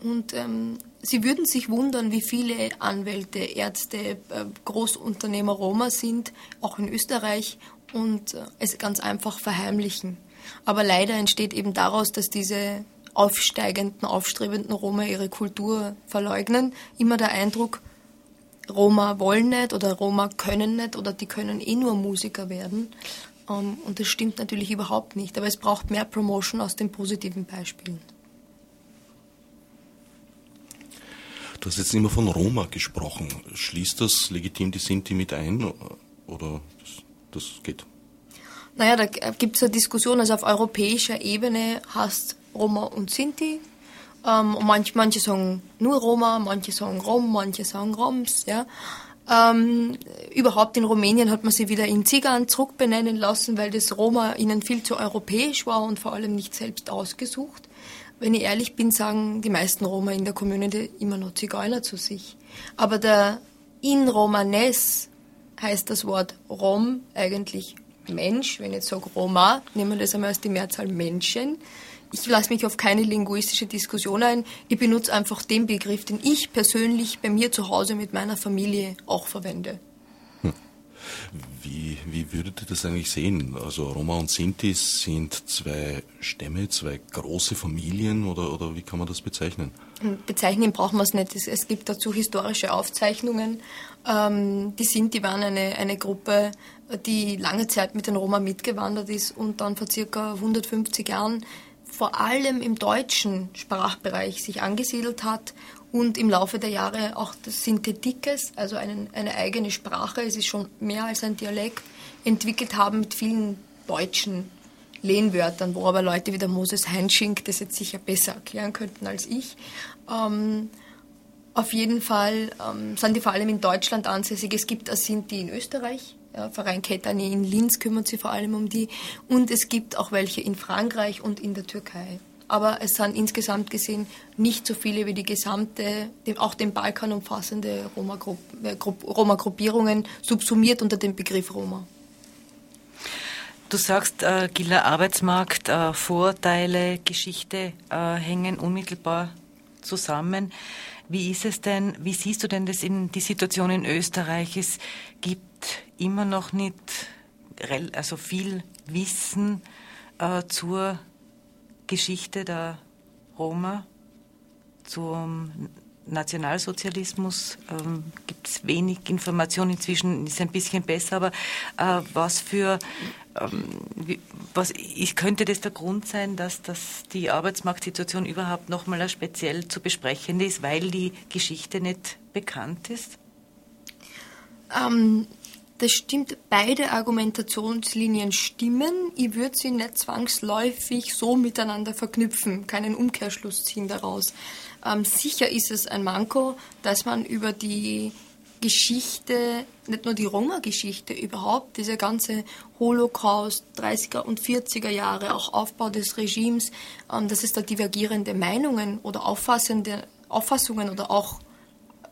Und ähm, Sie würden sich wundern, wie viele Anwälte, Ärzte, äh, Großunternehmer Roma sind, auch in Österreich, und äh, es ganz einfach verheimlichen. Aber leider entsteht eben daraus, dass diese aufsteigenden, aufstrebenden Roma ihre Kultur verleugnen, immer der Eindruck, Roma wollen nicht oder Roma können nicht oder die können eh nur Musiker werden. Ähm, und das stimmt natürlich überhaupt nicht. Aber es braucht mehr Promotion aus den positiven Beispielen.
Du hast jetzt immer von Roma gesprochen. Schließt das legitim die Sinti mit ein oder das, das geht?
Naja, da gibt es eine Diskussion. Also auf europäischer Ebene hast Roma und Sinti. Ähm, und manche, manche sagen nur Roma, manche sagen Rom, manche sagen Roms. Ja. Ähm, überhaupt in Rumänien hat man sie wieder in Zigan zurückbenennen lassen, weil das Roma ihnen viel zu europäisch war und vor allem nicht selbst ausgesucht. Wenn ich ehrlich bin, sagen die meisten Roma in der Community immer noch Zigeuner zu sich. Aber der in Romanes heißt das Wort Rom eigentlich Mensch. Wenn ich jetzt sage Roma, nehmen wir das einmal als die Mehrzahl Menschen ich lasse mich auf keine linguistische Diskussion ein. Ich benutze einfach den Begriff, den ich persönlich bei mir zu Hause mit meiner Familie auch verwende. Hm.
Wie, wie würdet ihr das eigentlich sehen? Also Roma und Sinti sind zwei Stämme, zwei große Familien oder, oder wie kann man das bezeichnen?
Hm, bezeichnen braucht man es nicht. Es, es, gibt dazu historische Aufzeichnungen. Ähm, die Sinti waren eine, eine Gruppe, die lange Zeit mit den Roma mitgewandert ist und dann vor circa 150 Jahren vor allem im deutschen Sprachbereich sich angesiedelt hat und im Laufe der Jahre auch das Synthetikes, also einen, eine eigene Sprache, es ist schon mehr als ein Dialekt, entwickelt haben mit vielen deutschen Lehnwörtern, wo aber Leute wie der Moses Heinschink das jetzt sicher besser erklären könnten als ich. Ähm, auf jeden Fall ähm, sind die vor allem in Deutschland ansässig. Es gibt Asinti in Österreich, Verein Ketani in Linz kümmert sich vor allem um die. Und es gibt auch welche in Frankreich und in der Türkei. Aber es sind insgesamt gesehen nicht so viele wie die gesamte, auch den Balkan umfassende Roma-Gruppierungen, subsumiert unter dem Begriff Roma.
Du sagst, äh, Gila Arbeitsmarkt, äh, Vorteile, Geschichte äh, hängen unmittelbar zusammen. Wie ist es denn, wie siehst du denn das in die Situation in Österreich? Es gibt immer noch nicht also viel Wissen äh, zur Geschichte der Roma, zum Nationalsozialismus ähm, gibt es wenig Informationen. Inzwischen ist ein bisschen besser, aber äh, was für ähm, was ist, könnte das der Grund sein, dass, dass die Arbeitsmarktsituation überhaupt nochmal speziell zu besprechen ist, weil die Geschichte nicht bekannt ist?
Ähm, das stimmt, beide Argumentationslinien stimmen. Ich würde sie nicht zwangsläufig so miteinander verknüpfen, keinen Umkehrschluss ziehen daraus. Ähm, sicher ist es ein Manko, dass man über die Geschichte, nicht nur die Roma-Geschichte, überhaupt diese ganze Holocaust, 30er und 40er Jahre, auch Aufbau des Regimes, ähm, dass es da divergierende Meinungen oder Auffassungen oder auch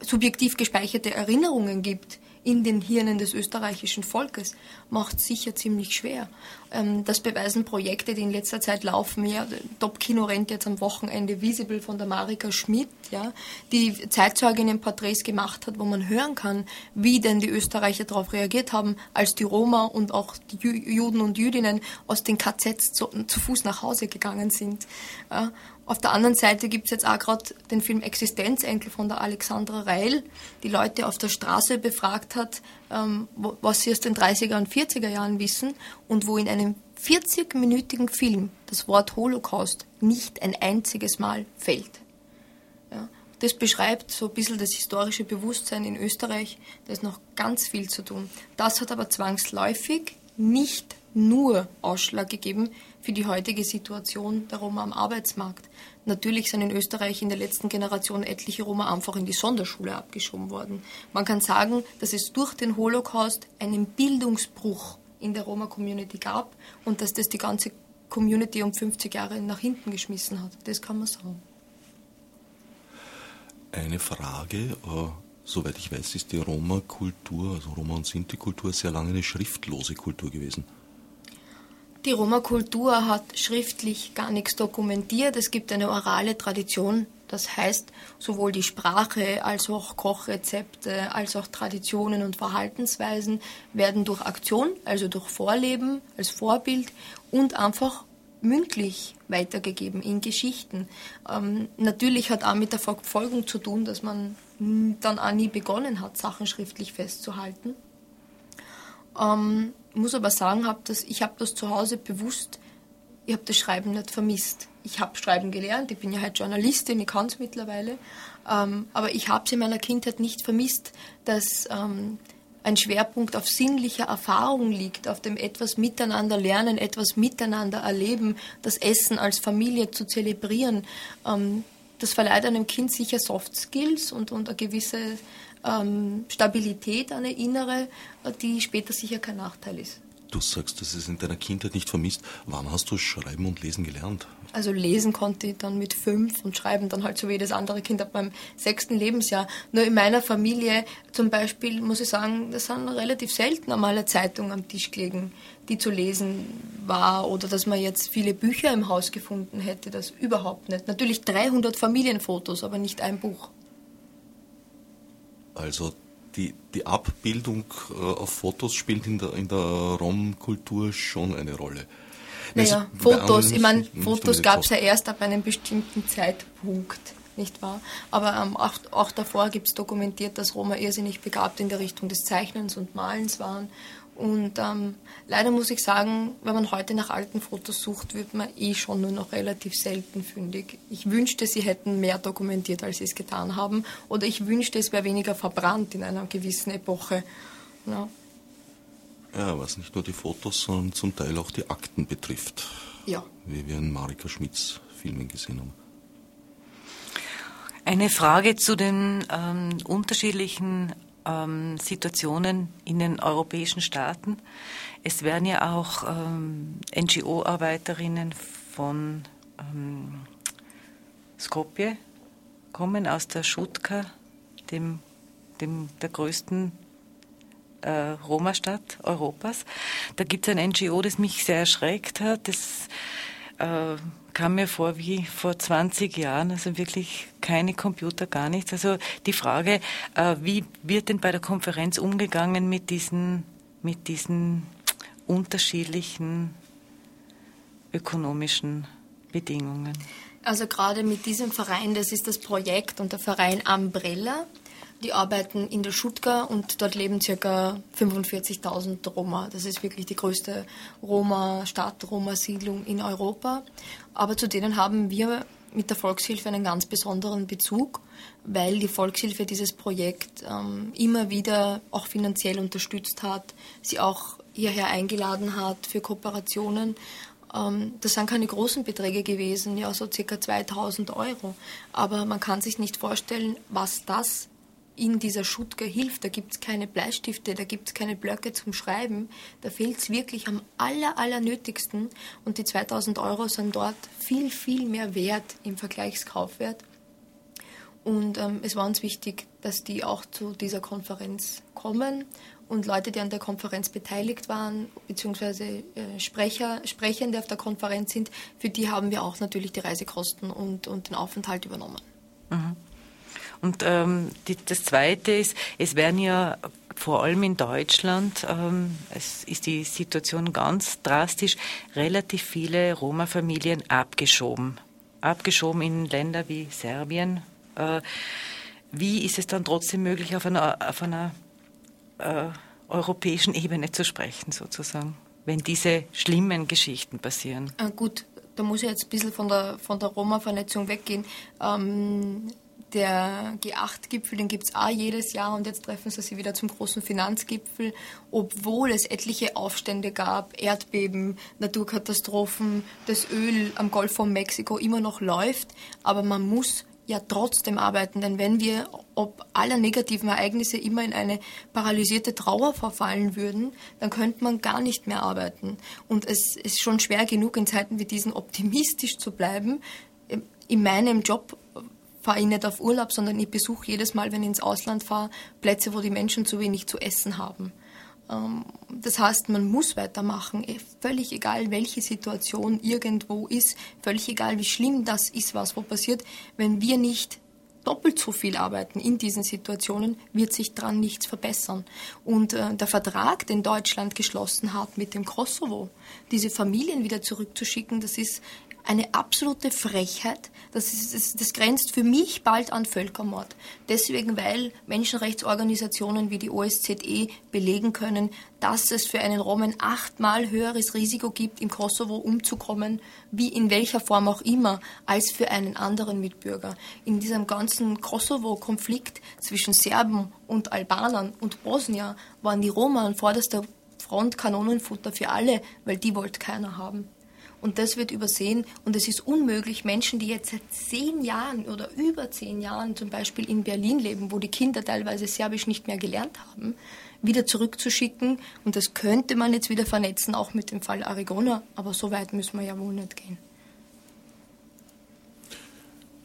subjektiv gespeicherte Erinnerungen gibt in den Hirnen des österreichischen Volkes, macht sicher ziemlich schwer. Ähm, das beweisen Projekte, die in letzter Zeit laufen. Ja, Top-Kino rennt jetzt am Wochenende Visible von der Marika Schmidt, ja, die Zeitzeuginnen-Porträts gemacht hat, wo man hören kann, wie denn die Österreicher darauf reagiert haben, als die Roma und auch die Juden und Jüdinnen aus den KZs zu, zu Fuß nach Hause gegangen sind. Ja. Auf der anderen Seite gibt es jetzt auch gerade den Film Existenzenkel von der Alexandra Reil, die Leute auf der Straße befragt hat, ähm, was sie aus den 30er und 40er Jahren wissen und wo in einem 40-minütigen Film das Wort Holocaust nicht ein einziges Mal fällt. Ja, das beschreibt so ein bisschen das historische Bewusstsein in Österreich. Da ist noch ganz viel zu tun. Das hat aber zwangsläufig nicht nur Ausschlag gegeben für die heutige Situation der Roma am Arbeitsmarkt. Natürlich sind in Österreich in der letzten Generation etliche Roma einfach in die Sonderschule abgeschoben worden. Man kann sagen, dass es durch den Holocaust einen Bildungsbruch in der Roma-Community gab und dass das die ganze Community um 50 Jahre nach hinten geschmissen hat. Das kann man sagen.
Eine Frage, äh, soweit ich weiß, ist die Roma-Kultur, also Roma- und Sinti-Kultur, sehr lange eine schriftlose Kultur gewesen.
Die Roma-Kultur hat schriftlich gar nichts dokumentiert. Es gibt eine orale Tradition. Das heißt, sowohl die Sprache als auch Kochrezepte, als auch Traditionen und Verhaltensweisen werden durch Aktion, also durch Vorleben als Vorbild und einfach mündlich weitergegeben in Geschichten. Ähm, natürlich hat auch mit der Verfolgung zu tun, dass man dann auch nie begonnen hat, Sachen schriftlich festzuhalten. Ähm, muss aber sagen, hab das, ich habe das zu Hause bewusst, ich habe das Schreiben nicht vermisst. Ich habe Schreiben gelernt, ich bin ja halt Journalistin, ich kann es mittlerweile, ähm, aber ich habe es in meiner Kindheit nicht vermisst, dass ähm, ein Schwerpunkt auf sinnlicher Erfahrung liegt, auf dem etwas miteinander lernen, etwas miteinander erleben, das Essen als Familie zu zelebrieren. Ähm, das verleiht einem Kind sicher Soft Skills und, und eine gewisse ähm, Stabilität, eine innere, die später sicher kein Nachteil ist.
Du sagst, dass es in deiner Kindheit nicht vermisst. Wann hast du Schreiben und Lesen gelernt?
Also lesen konnte ich dann mit fünf und schreiben dann halt so wie jedes andere Kind ab meinem sechsten Lebensjahr. Nur in meiner Familie zum Beispiel muss ich sagen, das sind relativ selten einmal eine Zeitung am Tisch gelegen, die zu lesen war oder dass man jetzt viele Bücher im Haus gefunden hätte, das überhaupt nicht. Natürlich 300 Familienfotos, aber nicht ein Buch.
Also die, die Abbildung äh, auf Fotos spielt in der, in der Rom-Kultur schon eine Rolle.
Naja, Fotos, ich meine, Fotos gab es ja erst ab einem bestimmten Zeitpunkt, nicht wahr? Aber ähm, auch, auch davor gibt es dokumentiert, dass Roma irrsinnig begabt in der Richtung des Zeichnens und Malens waren und ähm, leider muss ich sagen, wenn man heute nach alten Fotos sucht, wird man eh schon nur noch relativ selten fündig. Ich wünschte, sie hätten mehr dokumentiert, als sie es getan haben. Oder ich wünschte, es wäre weniger verbrannt in einer gewissen Epoche. Ja.
ja, was nicht nur die Fotos, sondern zum Teil auch die Akten betrifft.
Ja.
Wie wir in Marika Schmidts Filmen gesehen haben.
Eine Frage zu den ähm, unterschiedlichen ähm, Situationen in den europäischen Staaten. Es werden ja auch ähm, NGO-Arbeiterinnen von ähm, Skopje kommen, aus der Schutka, dem, dem, der größten äh, Roma-Stadt Europas. Da gibt es ein NGO, das mich sehr erschreckt hat. Das äh, kam mir vor wie vor 20 Jahren, also wirklich keine Computer, gar nichts. Also die Frage, äh, wie wird denn bei der Konferenz umgegangen mit diesen, mit diesen unterschiedlichen ökonomischen Bedingungen?
Also gerade mit diesem Verein, das ist das Projekt und der Verein Umbrella. Die arbeiten in der Schutka und dort leben ca. 45.000 Roma. Das ist wirklich die größte Roma-Stadt, Roma-Siedlung in Europa. Aber zu denen haben wir mit der Volkshilfe einen ganz besonderen Bezug, weil die Volkshilfe dieses Projekt ähm, immer wieder auch finanziell unterstützt hat, sie auch hierher eingeladen hat für Kooperationen. Ähm, das sind keine großen Beträge gewesen, ja, so circa 2000 Euro. Aber man kann sich nicht vorstellen, was das in dieser Schuttger hilft. Da gibt es keine Bleistifte, da gibt es keine Blöcke zum Schreiben. Da fehlt es wirklich am aller, aller nötigsten. Und die 2000 Euro sind dort viel, viel mehr wert im Vergleichskaufwert. Und ähm, es war uns wichtig, dass die auch zu dieser Konferenz kommen. Und Leute, die an der Konferenz beteiligt waren, beziehungsweise äh, Sprecher, Sprechende auf der Konferenz sind, für die haben wir auch natürlich die Reisekosten und, und den Aufenthalt übernommen.
Mhm. Und ähm, die, das Zweite ist, es werden ja vor allem in Deutschland, ähm, es ist die Situation ganz drastisch, relativ viele Roma-Familien abgeschoben. Abgeschoben in Länder wie Serbien. Äh, wie ist es dann trotzdem möglich, auf einer, auf einer äh, europäischen Ebene zu sprechen, sozusagen? wenn diese schlimmen Geschichten passieren?
Ah, gut, da muss ich jetzt ein bisschen von der, von der Roma-Vernetzung weggehen. Ähm, der G8-Gipfel, den gibt es auch jedes Jahr und jetzt treffen sie sich wieder zum großen Finanzgipfel, obwohl es etliche Aufstände gab, Erdbeben, Naturkatastrophen, das Öl am Golf von Mexiko immer noch läuft, aber man muss ja trotzdem arbeiten, denn wenn wir ob aller negativen Ereignisse immer in eine paralysierte Trauer verfallen würden, dann könnte man gar nicht mehr arbeiten. Und es ist schon schwer genug, in Zeiten wie diesen optimistisch zu bleiben. In meinem Job fahre ich nicht auf Urlaub, sondern ich besuche jedes Mal, wenn ich ins Ausland fahre, Plätze, wo die Menschen zu wenig zu essen haben. Ähm, das heißt, man muss weitermachen, eh, völlig egal, welche Situation irgendwo ist, völlig egal, wie schlimm das ist, was wo passiert. Wenn wir nicht doppelt so viel arbeiten in diesen Situationen, wird sich daran nichts verbessern. Und äh, der Vertrag, den Deutschland geschlossen hat mit dem Kosovo, diese Familien wieder zurückzuschicken, das ist eine absolute Frechheit. Das, ist, das, das, grenzt für mich bald an Völkermord. Deswegen, weil Menschenrechtsorganisationen wie die OSZE belegen können, dass es für einen Romen achtmal höheres Risiko gibt, im Kosovo umzukommen, wie in welcher Form auch immer, als für einen anderen Mitbürger. In diesem ganzen Kosovo-Konflikt zwischen Serben und Albanern und Bosnier waren die Roma an vorderster Front Kanonenfutter für alle, weil die wollte keiner haben. Und das wird übersehen. Und es ist unmöglich, Menschen, die jetzt seit zehn Jahren oder über zehn Jahren zum Beispiel in Berlin leben, wo die Kinder teilweise Serbisch nicht mehr gelernt haben, wieder zurückzuschicken. Und das könnte man jetzt wieder vernetzen, auch mit dem Fall Arigona. Aber so weit müssen wir ja wohl nicht gehen.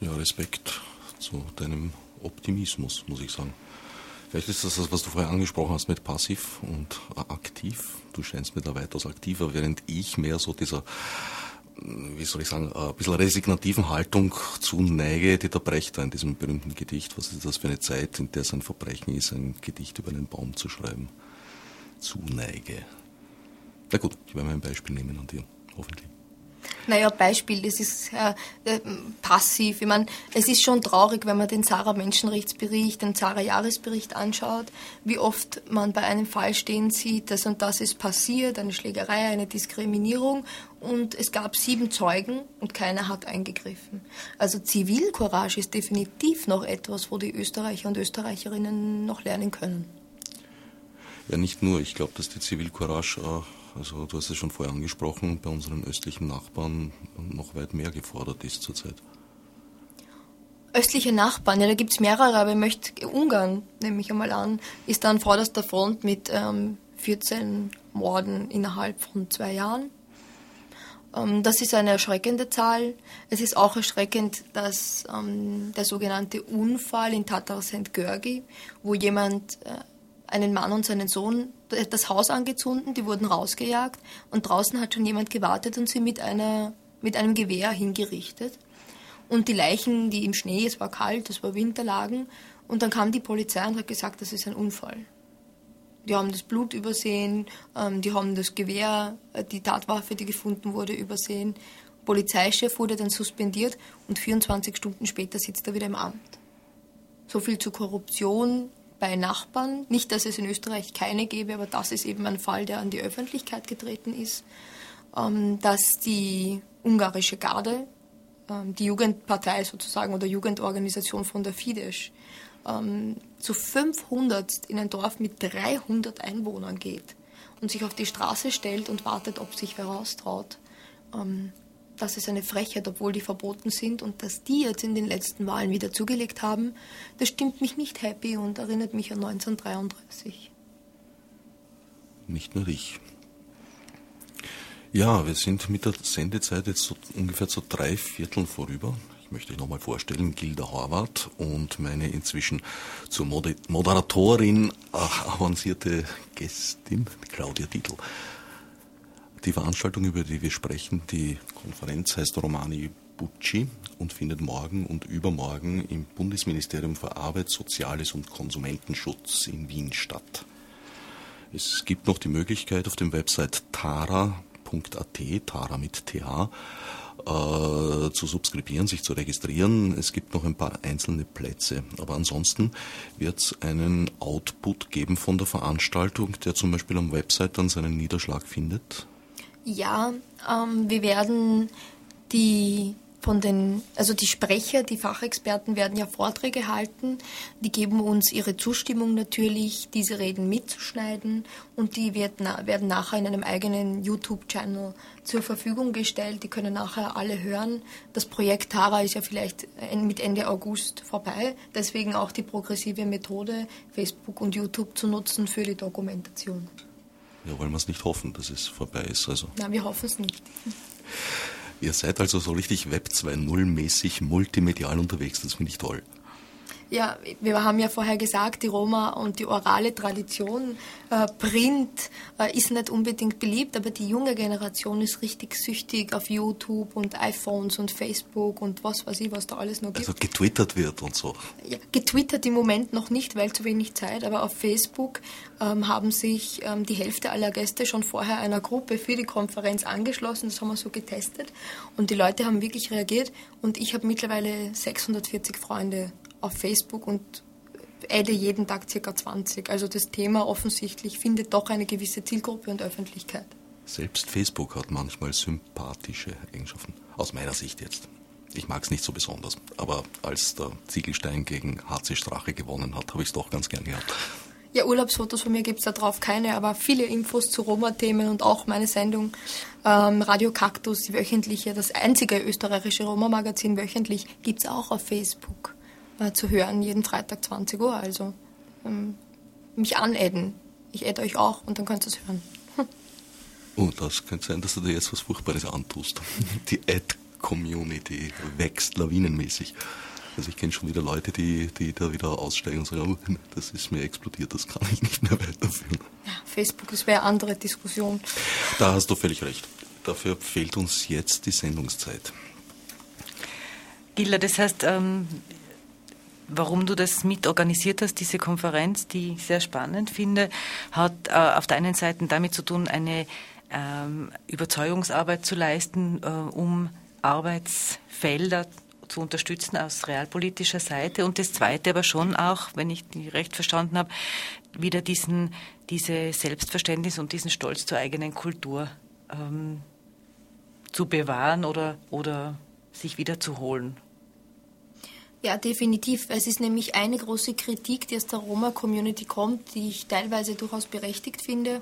Ja, Respekt zu deinem Optimismus, muss ich sagen. Vielleicht ist das das, was du vorher angesprochen hast mit passiv und aktiv. Du scheinst mir da weitaus aktiver, während ich mehr so dieser, wie soll ich sagen, ein bisschen resignativen Haltung zuneige, die der Brecht in diesem berühmten Gedicht. Was ist das für eine Zeit, in der sein Verbrechen ist, ein Gedicht über einen Baum zu schreiben? Zuneige. Na gut, ich werde mal ein Beispiel nehmen an dir, hoffentlich.
Naja, Beispiel, das ist äh, äh, passiv. Ich meine, es ist schon traurig, wenn man den Zara Menschenrechtsbericht, den Zara Jahresbericht anschaut, wie oft man bei einem Fall stehen sieht, das und das ist passiert, eine Schlägerei, eine Diskriminierung und es gab sieben Zeugen und keiner hat eingegriffen. Also Zivilcourage ist definitiv noch etwas, wo die Österreicher und Österreicherinnen noch lernen können.
Ja, nicht nur. Ich glaube, dass die Zivilcourage auch also du hast es schon vorher angesprochen, bei unseren östlichen Nachbarn noch weit mehr gefordert ist zurzeit.
Östliche Nachbarn, ja, da gibt es mehrere, aber ich möchte Ungarn, nehme ich einmal an, ist da an vorderster Front mit ähm, 14 Morden innerhalb von zwei Jahren. Ähm, das ist eine erschreckende Zahl. Es ist auch erschreckend, dass ähm, der sogenannte Unfall in Tatar St. Görgi, wo jemand äh, einen Mann und seinen Sohn das Haus angezündet, die wurden rausgejagt und draußen hat schon jemand gewartet und sie mit, einer, mit einem Gewehr hingerichtet. Und die Leichen, die im Schnee, es war kalt, es war Winter, lagen. Und dann kam die Polizei und hat gesagt, das ist ein Unfall. Die haben das Blut übersehen, ähm, die haben das Gewehr, äh, die Tatwaffe, die gefunden wurde, übersehen. Polizeichef wurde dann suspendiert und 24 Stunden später sitzt er wieder im Amt. So viel zur Korruption bei Nachbarn. Nicht, dass es in Österreich keine gäbe, aber das ist eben ein Fall, der an die Öffentlichkeit getreten ist, ähm, dass die ungarische Garde, ähm, die Jugendpartei sozusagen oder Jugendorganisation von der Fidesz, ähm, zu 500 in ein Dorf mit 300 Einwohnern geht und sich auf die Straße stellt und wartet, ob sich wer raustraut das ist eine Frechheit, obwohl die verboten sind. Und dass die jetzt in den letzten Wahlen wieder zugelegt haben, das stimmt mich nicht happy und erinnert mich an 1933.
Nicht nur ich. Ja, wir sind mit der Sendezeit jetzt so ungefähr zu drei Vierteln vorüber. Ich möchte euch nochmal vorstellen, Gilda Horvath und meine inzwischen zur Moderatorin avancierte Gästin, Claudia Dietl. Die Veranstaltung, über die wir sprechen, die Konferenz heißt Romani Bucci und findet morgen und übermorgen im Bundesministerium für Arbeit, Soziales und Konsumentenschutz in Wien statt. Es gibt noch die Möglichkeit auf dem Website tara.at, tara mit th, äh, zu subskribieren, sich zu registrieren. Es gibt noch ein paar einzelne Plätze. Aber ansonsten wird es einen Output geben von der Veranstaltung, der zum Beispiel am Website dann seinen Niederschlag findet
Ja, ähm, wir werden die von den, also die Sprecher, die Fachexperten werden ja Vorträge halten, die geben uns ihre Zustimmung natürlich, diese Reden mitzuschneiden und die wird, werden nachher in einem eigenen YouTube-Channel zur Verfügung gestellt. Die können nachher alle hören. Das Projekt Tara ist ja vielleicht mit Ende August vorbei, deswegen auch die progressive Methode, Facebook und YouTube zu nutzen für die Dokumentation.
Ja, wollen wir es nicht hoffen, dass es vorbei ist. Also.
Nein, wir hoffen es nicht.
Ihr seid also so richtig Web 2.0 mäßig multimedial unterwegs, das finde ich toll.
Ja, wir haben ja vorher gesagt, die Roma und die orale Tradition, äh, Print äh, ist nicht unbedingt beliebt, aber die junge Generation ist richtig süchtig auf YouTube und iPhones und Facebook und was weiß ich, was da alles noch gibt.
Also getwittert wird und so.
Ja, getwittert im Moment noch nicht, weil zu wenig Zeit, aber auf Facebook ähm, haben sich ähm, die Hälfte aller Gäste schon vorher einer Gruppe für die Konferenz angeschlossen. Das haben wir so getestet und die Leute haben wirklich reagiert und ich habe mittlerweile 640 Freunde auf Facebook und adde jeden Tag circa 20. Also das Thema offensichtlich findet doch eine gewisse Zielgruppe und Öffentlichkeit.
Selbst Facebook hat manchmal sympathische Eigenschaften, aus meiner Sicht jetzt. Ich mag es nicht so besonders, aber als der Ziegelstein gegen HC Strache gewonnen hat, habe ich es doch ganz gern gehabt.
Ja, Urlaubsfotos von mir gibt es da drauf keine, aber viele Infos zu Roma-Themen und auch meine Sendung ähm, Radio Kaktus, die wöchentliche, das einzige österreichische Roma-Magazin wöchentlich, gibt es auch auf Facebook äh, zu hören, jeden Freitag 20 Uhr. Also ähm, mich anadden. Ich adde euch auch und dann könnt ihr es hören. [laughs]
Oh, das könnte sein, dass du dir jetzt was Furchtbares antust. [laughs] Die Ad-Community wächst lawinenmäßig. Also ich kenne schon wieder Leute, die, die da wieder aussteigen und sagen, oh, das ist mir explodiert, das kann ich nicht mehr weiterführen.
Ja, Facebook, das wäre eine andere Diskussion.
Da hast du völlig recht. Dafür fehlt uns jetzt die Sendungszeit.
Gilla, das heißt, ähm, warum du das mitorganisiert hast, diese Konferenz, die ich sehr spannend finde, hat äh, auf der einen Seite damit zu tun, eine ähm, Überzeugungsarbeit zu leisten, äh, um Arbeitsfelder zu unterstützen aus realpolitischer Seite. Und das Zweite aber schon auch, wenn ich die recht verstanden habe, wieder diesen, diese Selbstverständnis und diesen Stolz zur eigenen Kultur ähm, zu bewahren oder, oder sich wieder zu holen.
Ja, definitiv. Es ist nämlich eine große Kritik, die aus der Roma-Community kommt, die ich teilweise durchaus berechtigt finde,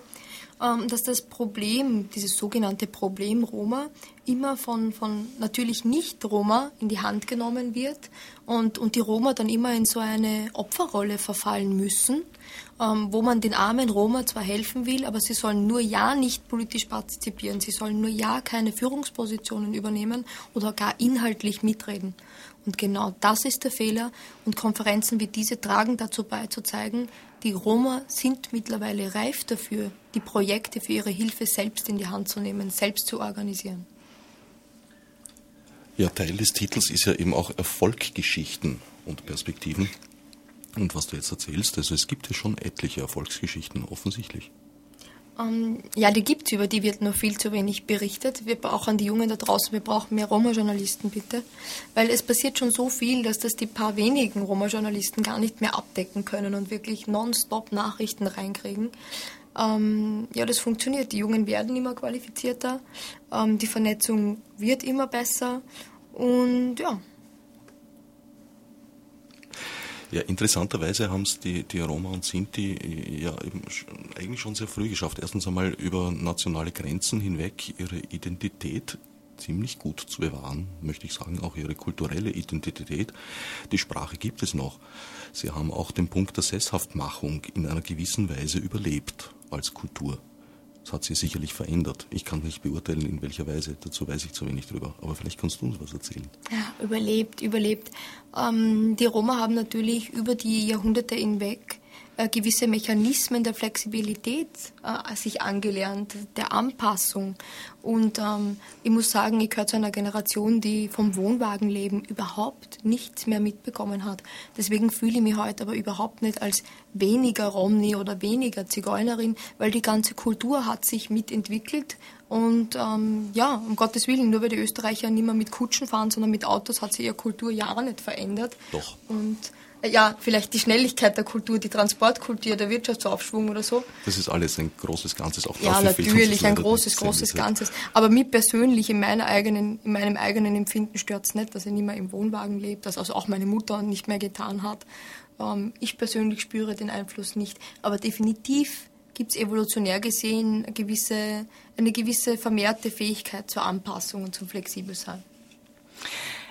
ähm, dass das Problem, dieses sogenannte Problem Roma, immer von, von natürlich nicht Roma in die Hand genommen wird und, und die Roma dann immer in so eine Opferrolle verfallen müssen, ähm, wo man den armen Roma zwar helfen will, aber sie sollen nur ja nicht politisch partizipieren, sie sollen nur ja keine Führungspositionen übernehmen oder gar inhaltlich mitreden. Und genau das ist der Fehler. Und Konferenzen wie diese tragen dazu bei, zu zeigen, die Roma sind mittlerweile reif dafür, die Projekte für ihre Hilfe selbst in die Hand zu nehmen, selbst zu organisieren.
Ja, Teil des Titels ist ja eben auch Erfolgsgeschichten und Perspektiven. Und was du jetzt erzählst, also es gibt ja schon etliche Erfolgsgeschichten, offensichtlich.
Ähm, ja, die gibt es, über die wird nur viel zu wenig berichtet. Wir brauchen die Jungen da draußen, wir brauchen mehr Roma-Journalisten bitte. Weil es passiert schon so viel, dass das die paar wenigen Roma-Journalisten gar nicht mehr abdecken können und wirklich nonstop Nachrichten reinkriegen. Ähm, ja, das funktioniert. Die Jungen werden immer qualifizierter, ähm, die Vernetzung wird immer besser und ja,
Ja, interessanterweise haben es die, die Roma und Sinti äh, ja eben eigentlich schon sehr früh geschafft. Erstens einmal über nationale Grenzen hinweg ihre Identität ziemlich gut zu bewahren, möchte ich sagen, auch ihre kulturelle Identität. Die Sprache gibt es noch. Sie haben auch den Punkt der Sesshaftmachung in einer gewissen Weise überlebt als Kultur. Das hat sich sicherlich verändert. Ich kann nicht beurteilen, in welcher Weise. Dazu weiß ich zu wenig drüber. Aber vielleicht kannst du uns was erzählen.
Ja, überlebt, überlebt. Ähm, die Roma haben natürlich über die Jahrhunderte hinweg gewisse Mechanismen der Flexibilität äh, sich angelernt, der Anpassung. Und ähm, ich muss sagen, ich gehöre zu einer Generation, die vom Wohnwagenleben überhaupt nichts mehr mitbekommen hat. Deswegen fühle ich mich heute aber überhaupt nicht als weniger Romni oder weniger Zigeunerin, weil die ganze Kultur hat sich mitentwickelt. Und ähm, ja, um Gottes Willen, nur weil die Österreicher nicht mehr mit Kutschen fahren, sondern mit Autos, hat sich ihre Kultur Jahre nicht verändert.
Doch.
Und ja, vielleicht die Schnelligkeit der Kultur, die Transportkultur, der Wirtschaftsaufschwung oder so.
Das ist alles ein großes Ganzes.
Auch ja, natürlich ein großes, großes Ganzes. Aber mich persönlich in meiner eigenen, in meinem eigenen Empfinden stört es nicht, dass ich nicht mehr im Wohnwagen lebe, dass also auch meine Mutter nicht mehr getan hat. Ähm, ich persönlich spüre den Einfluss nicht. Aber definitiv gibt es evolutionär gesehen eine gewisse, eine gewisse vermehrte Fähigkeit zur Anpassung und zum Flexibelsein.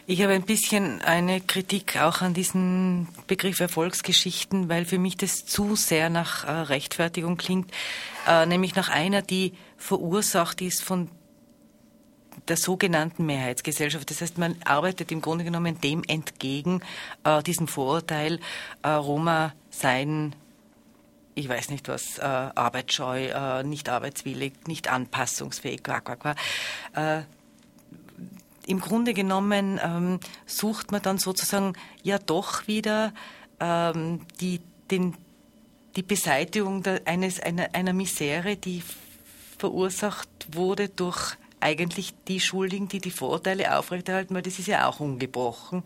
Ich habe ein bisschen eine Kritik auch an diesen Begriff Erfolgsgeschichten, weil für mich das zu sehr nach äh, Rechtfertigung klingt, äh, nämlich nach einer, die verursacht ist von der sogenannten Mehrheitsgesellschaft. Das heißt, man arbeitet im Grunde genommen dem entgegen, äh, diesem Vorurteil, Roma seien ich weiß nicht was, arbeitsscheu, nicht arbeitswillig, nicht anpassungsfähig, qua, qua, qua. Äh, Im Grunde genommen ähm, sucht man dann sozusagen ja doch wieder ähm, die, den, die Beseitigung der, eines, einer, einer Misere, die verursacht wurde durch eigentlich die Schuldigen, die die Vorurteile aufrechterhalten, weil das ist ja auch ungebrochen,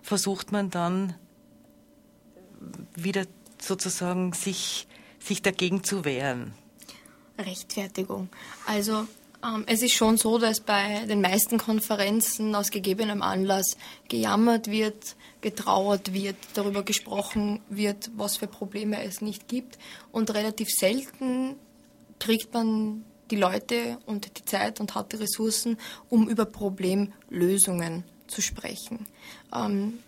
versucht man dann wieder sozusagen sich, sich dagegen zu wehren?
Rechtfertigung. Also es ist schon so, dass bei den meisten Konferenzen aus gegebenem Anlass gejammert wird, getrauert wird, darüber gesprochen wird, was für Probleme es nicht gibt. Und relativ selten kriegt man die Leute und die Zeit und hat die Ressourcen, um über Problemlösungen zu sprechen. Ähm,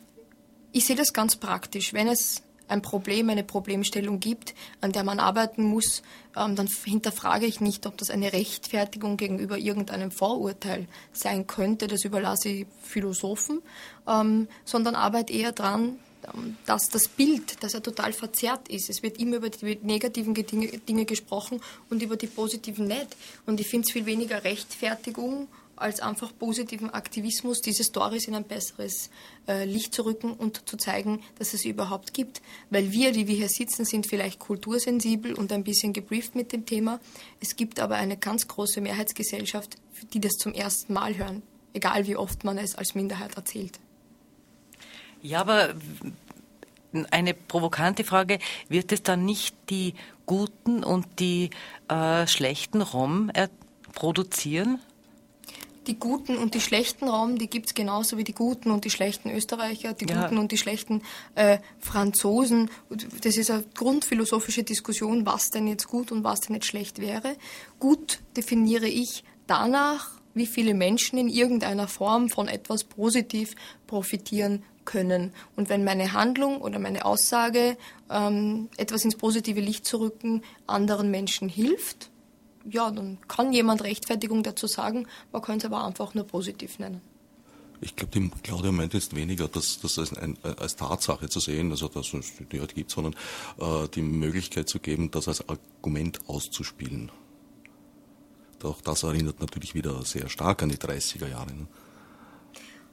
ich sehe das ganz praktisch. Wenn es ein Problem, eine Problemstellung gibt, an der man arbeiten muss, ähm, dann hinterfrage ich nicht, ob das eine Rechtfertigung gegenüber irgendeinem Vorurteil sein könnte, das überlasse ich Philosophen, ähm, sondern arbeite eher daran, ähm, dass das Bild, das ja total verzerrt ist. Es wird immer über die negativen Dinge, Dinge gesprochen und über die positiven nicht. Und ich finde es viel weniger Rechtfertigung als einfach positiven Aktivismus, diese Stories in ein besseres äh, Licht zu rücken und zu zeigen, dass es überhaupt gibt. Weil wir, die wir hier sitzen, sind vielleicht kultursensibel und ein bisschen gebrieft mit dem Thema. Es gibt aber eine ganz große Mehrheitsgesellschaft, die das zum ersten Mal hören, egal wie oft man es als Minderheit erzählt.
Ja, aber eine provokante Frage, wird es dann nicht die guten und die äh, schlechten Rom produzieren?
Die guten und die schlechten Raum, die gibt es genauso wie die guten und die schlechten Österreicher, die ja. guten und die schlechten äh, Franzosen. Das ist eine grundphilosophische Diskussion, was denn jetzt gut und was denn jetzt schlecht wäre. Gut definiere ich danach, wie viele Menschen in irgendeiner Form von etwas positiv profitieren können. Und wenn meine Handlung oder meine Aussage, ähm, etwas ins positive Licht zu rücken, anderen Menschen hilft, ja, dann kann jemand Rechtfertigung dazu sagen, man kann es aber einfach nur positiv nennen.
Ich glaube, die Claudia meint jetzt weniger, das, das als, ein, als Tatsache zu sehen, also dass es die halt gibt, sondern äh, die Möglichkeit zu geben, das als Argument auszuspielen. Doch das erinnert natürlich wieder sehr stark an die 30er Jahre. Ne?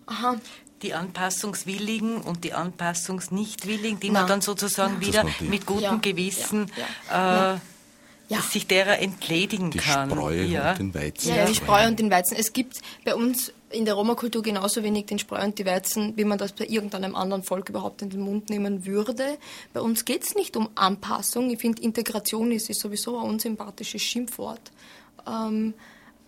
Aha. Die Anpassungswilligen und die Anpassungsnichtwilligen, die Na. man dann sozusagen wieder mit gutem ja, Gewissen ja, ja. Äh, ja. sich derer entledigen
die
kann.
Die Spreu ja. und den Weizen.
Ja, die Spreu und den Weizen. Es gibt bei uns in der Roma-Kultur genauso wenig den Spreu und die Weizen, wie man das bei irgendeinem anderen Volk überhaupt in den Mund nehmen würde. Bei uns geht es nicht um Anpassung. Ich finde, Integration ist, ist sowieso ein unsympathisches Schimpfwort. Ähm,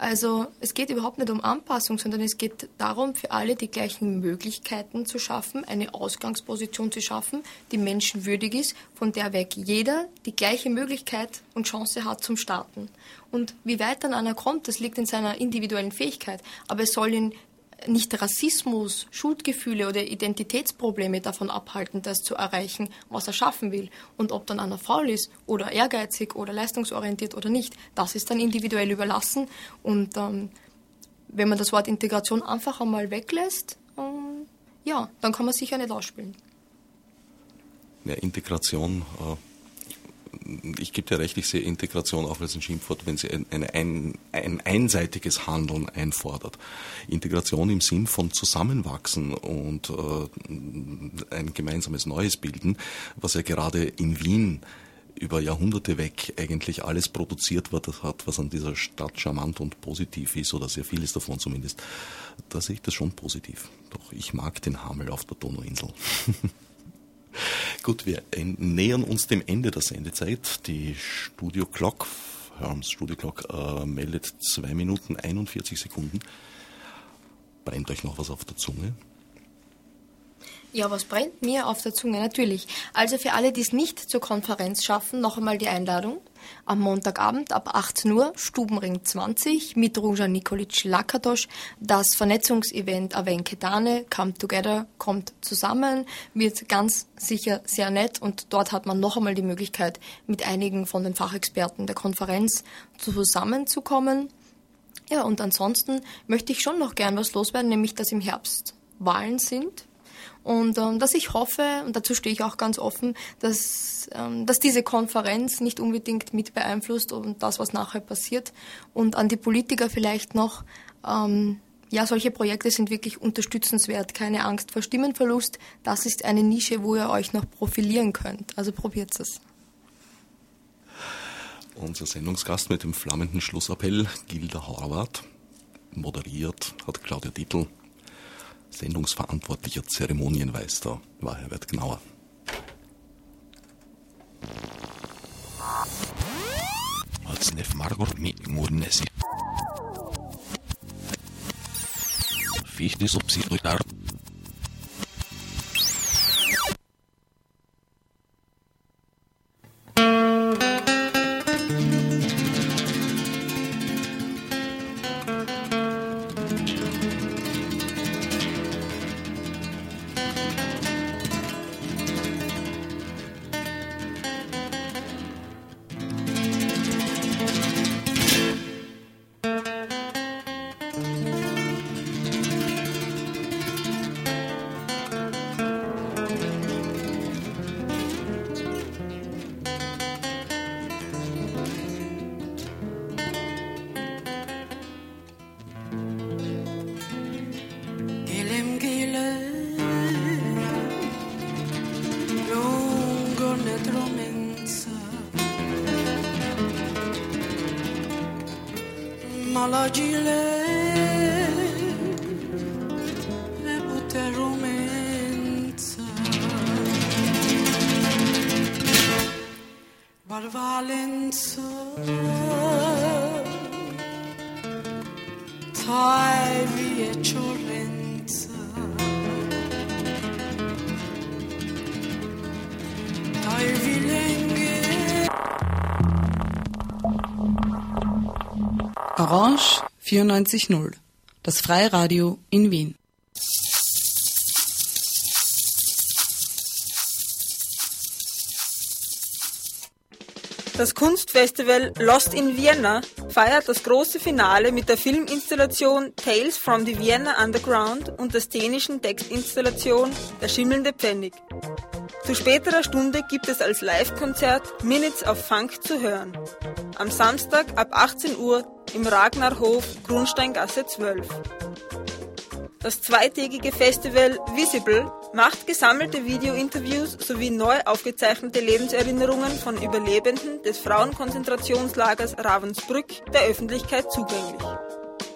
also es geht überhaupt nicht um Anpassung, sondern es geht darum, für alle die gleichen Möglichkeiten zu schaffen, eine Ausgangsposition zu schaffen, die menschenwürdig ist, von der weg jeder die gleiche Möglichkeit und Chance hat zum Starten. Und wie weit dann einer kommt, das liegt in seiner individuellen Fähigkeit. Aber es soll ihn nicht Rassismus, Schuldgefühle oder Identitätsprobleme davon abhalten, das zu erreichen, was er schaffen will. Und ob dann einer faul ist oder ehrgeizig oder leistungsorientiert oder nicht, das ist dann individuell überlassen. Und ähm, wenn man das Wort Integration einfach einmal weglässt, ähm, ja, dann kann man sicher nicht ausspielen.
Ja, Integration äh ich gebe dir recht, ich sehe Integration auch als ein Schimpfwort, wenn sie ein, ein, ein, einseitiges Handeln einfordert. Integration im Sinn von Zusammenwachsen und äh, ein gemeinsames Neues bilden, was ja gerade in Wien über Jahrhunderte weg eigentlich alles produziert wird, hat, was an dieser Stadt charmant und positiv ist, oder sehr vieles davon zumindest. Da sehe ich das schon positiv. Doch ich mag den Hamel auf der Donauinsel. [laughs] [laughs] Gut, wir nähern uns dem Ende der Sendezeit. Die Studio Clock, Herms Studio Clock, äh, meldet 2 Minuten 41 Sekunden. Brennt euch noch was auf der Zunge?
Ja, was brennt mir auf der Zunge? Natürlich. Also für alle, die es nicht zur Konferenz schaffen, noch einmal die Einladung. Am Montagabend ab 18 Uhr, Stubenring 20 mit Ruja Nikolic Lakatos. Das Vernetzungsevent Avenke Dane, Come Together, kommt zusammen, wird ganz sicher sehr nett und dort hat man noch einmal die Möglichkeit, mit einigen von den Fachexperten der Konferenz zusammenzukommen. Ja, und ansonsten möchte ich schon noch gern was loswerden, nämlich dass im Herbst Wahlen sind und ähm, dass ich hoffe, und dazu stehe ich auch ganz offen, dass, ähm, dass diese Konferenz nicht unbedingt mit beeinflusst und das, was nachher passiert. Und an die Politiker vielleicht noch, ähm, ja, solche Projekte sind wirklich unterstützenswert. Keine Angst vor Stimmenverlust. Das ist eine Nische, wo ihr euch noch profilieren könnt. Also probiert es.
Unser Sendungsgast mit dem flammenden Schlussappell, Gilda Horvath, moderiert hat Claudia Dietl. Sendungsverantwortlicher Zeremonienmeister war Herbert Gnauer. Fichte subsidiar
94.0, das Freiradio in Wien.
Das Kunstfestival Lost in Vienna feiert das große Finale mit der Filminstallation Tales from the Vienna Underground und der szenischen Textinstallation Der schimmelnde Pfennig. Zu späterer Stunde gibt es als Live-Konzert Minutes of Funk zu hören. Am Samstag ab 18 Uhr im Ragnarhof Grunsteingasse 12. Das zweitägige Festival Visible macht gesammelte Videointerviews sowie neu aufgezeichnete Lebenserinnerungen von Überlebenden des Frauenkonzentrationslagers Ravensbrück der Öffentlichkeit zugänglich.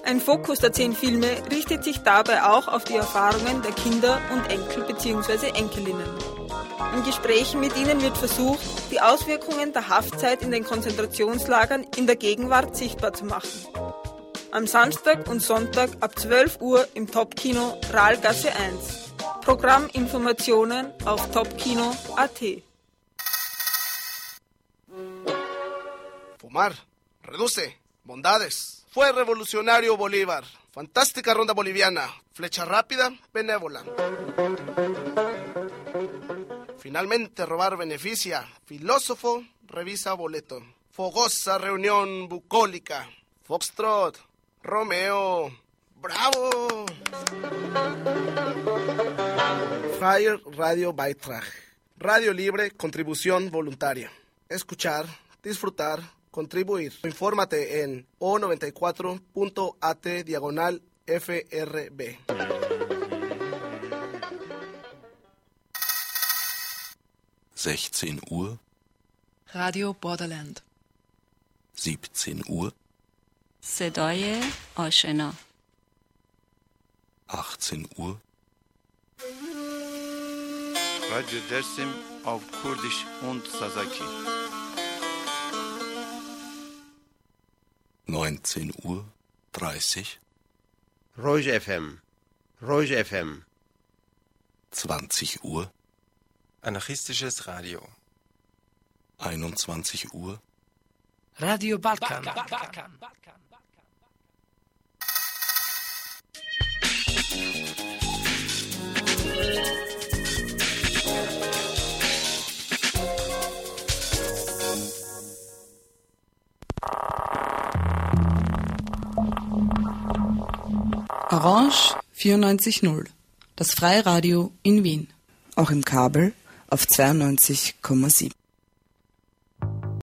Ein Fokus der zehn Filme richtet sich dabei auch auf die Erfahrungen der Kinder und Enkel bzw. Enkelinnen. In Gesprächen mit ihnen wird versucht, die Auswirkungen der Haftzeit in den Konzentrationslagern in der Gegenwart sichtbar zu machen. Am Samstag und Sonntag ab 12 Uhr im Topkino Rahlgasse 1. Programminformationen auf topkino.at.
Fumar, reduce, bondades. Fue revolucionario Bolívar. Fantástica ronda boliviana. Flecha rápida, benévola. Finalmente robar beneficia. Filósofo, revisa boleto. Fogosa reunión bucólica. Foxtrot, Romeo. ¡Bravo! Fire Radio Beitrag. Radio libre, contribución voluntaria. Escuchar, disfrutar, contribuir. Infórmate en o94.at diagonal FRB.
16 Uhr,
Radio Borderland.
17 Uhr,
صدای آشنا
18 Uhr,
Radio Dersim auf Kurdisch und Sasaki.
19 Uhr 30,
Roj FM. Roj FM.
20 Uhr,
Anarchistisches Radio.
21 Uhr,
Radio Balkan.
Orange 94.0, das Freiradio in Wien.
Auch im Kabel auf 92,7.